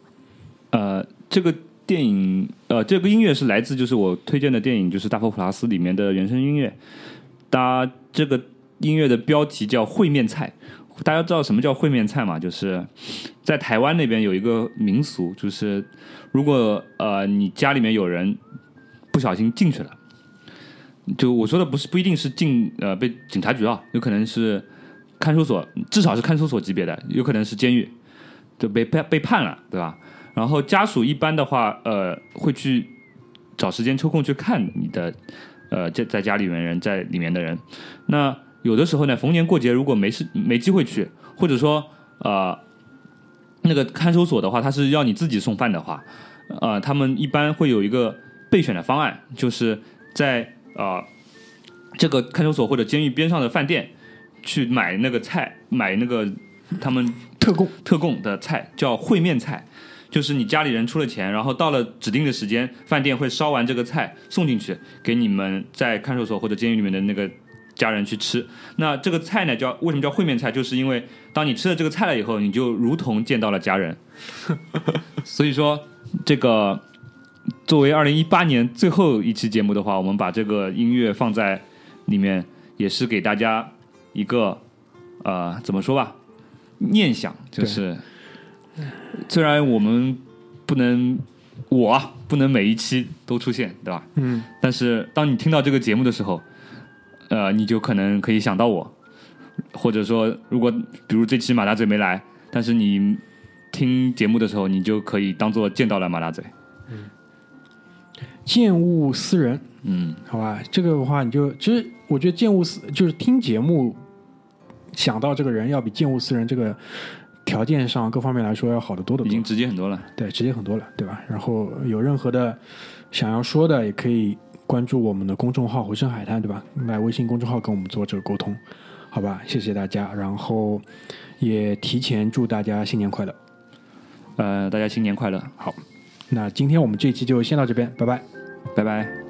呃，这个电影，呃，这个音乐是来自就是我推荐的电影，就是《大佛普拉斯》里面的原声音乐。它这个音乐的标题叫烩面菜。大家知道什么叫烩面菜嘛？就是在台湾那边有一个民俗，就是如果呃你家里面有人不小心进去了，就我说的不是不一定是进呃被警察局啊，有可能是看守所，至少是看守所级别的，有可能是监狱，就被被被判了，对吧？然后家属一般的话，呃，会去找时间抽空去看你的，呃，在在家里面人在里面的人。那有的时候呢，逢年过节如果没事没机会去，或者说呃，那个看守所的话，他是要你自己送饭的话，呃，他们一般会有一个备选的方案，就是在呃这个看守所或者监狱边上的饭店去买那个菜，买那个他们特供特供的菜，叫烩面菜。就是你家里人出了钱，然后到了指定的时间，饭店会烧完这个菜送进去，给你们在看守所或者监狱里面的那个家人去吃。那这个菜呢，叫为什么叫烩面菜？就是因为当你吃了这个菜了以后，你就如同见到了家人。所以说，这个作为二零一八年最后一期节目的话，我们把这个音乐放在里面，也是给大家一个呃，怎么说吧，念想，就是虽然我们不能，我啊不能每一期都出现，对吧？嗯，但是当你听到这个节目的时候，呃，你就可能可以想到我，或者说，如果比如这期马大嘴没来，但是你听节目的时候，你就可以当做见到了马大嘴。嗯见物思人，嗯，好吧？这个的话，你就其实我觉得见物思就是听节目想到这个人，要比见物思人这个条件上各方面来说要好得多的多已经。直接很多了。对，直接很多了，对吧？然后有任何的想要说的，也可以关注我们的公众号“回声海滩”，对吧？来微信公众号跟我们做这个沟通，好吧？谢谢大家，然后也提前祝大家新年快乐。呃，大家新年快乐，好那今天我们这一期就先到这边，拜拜。拜拜。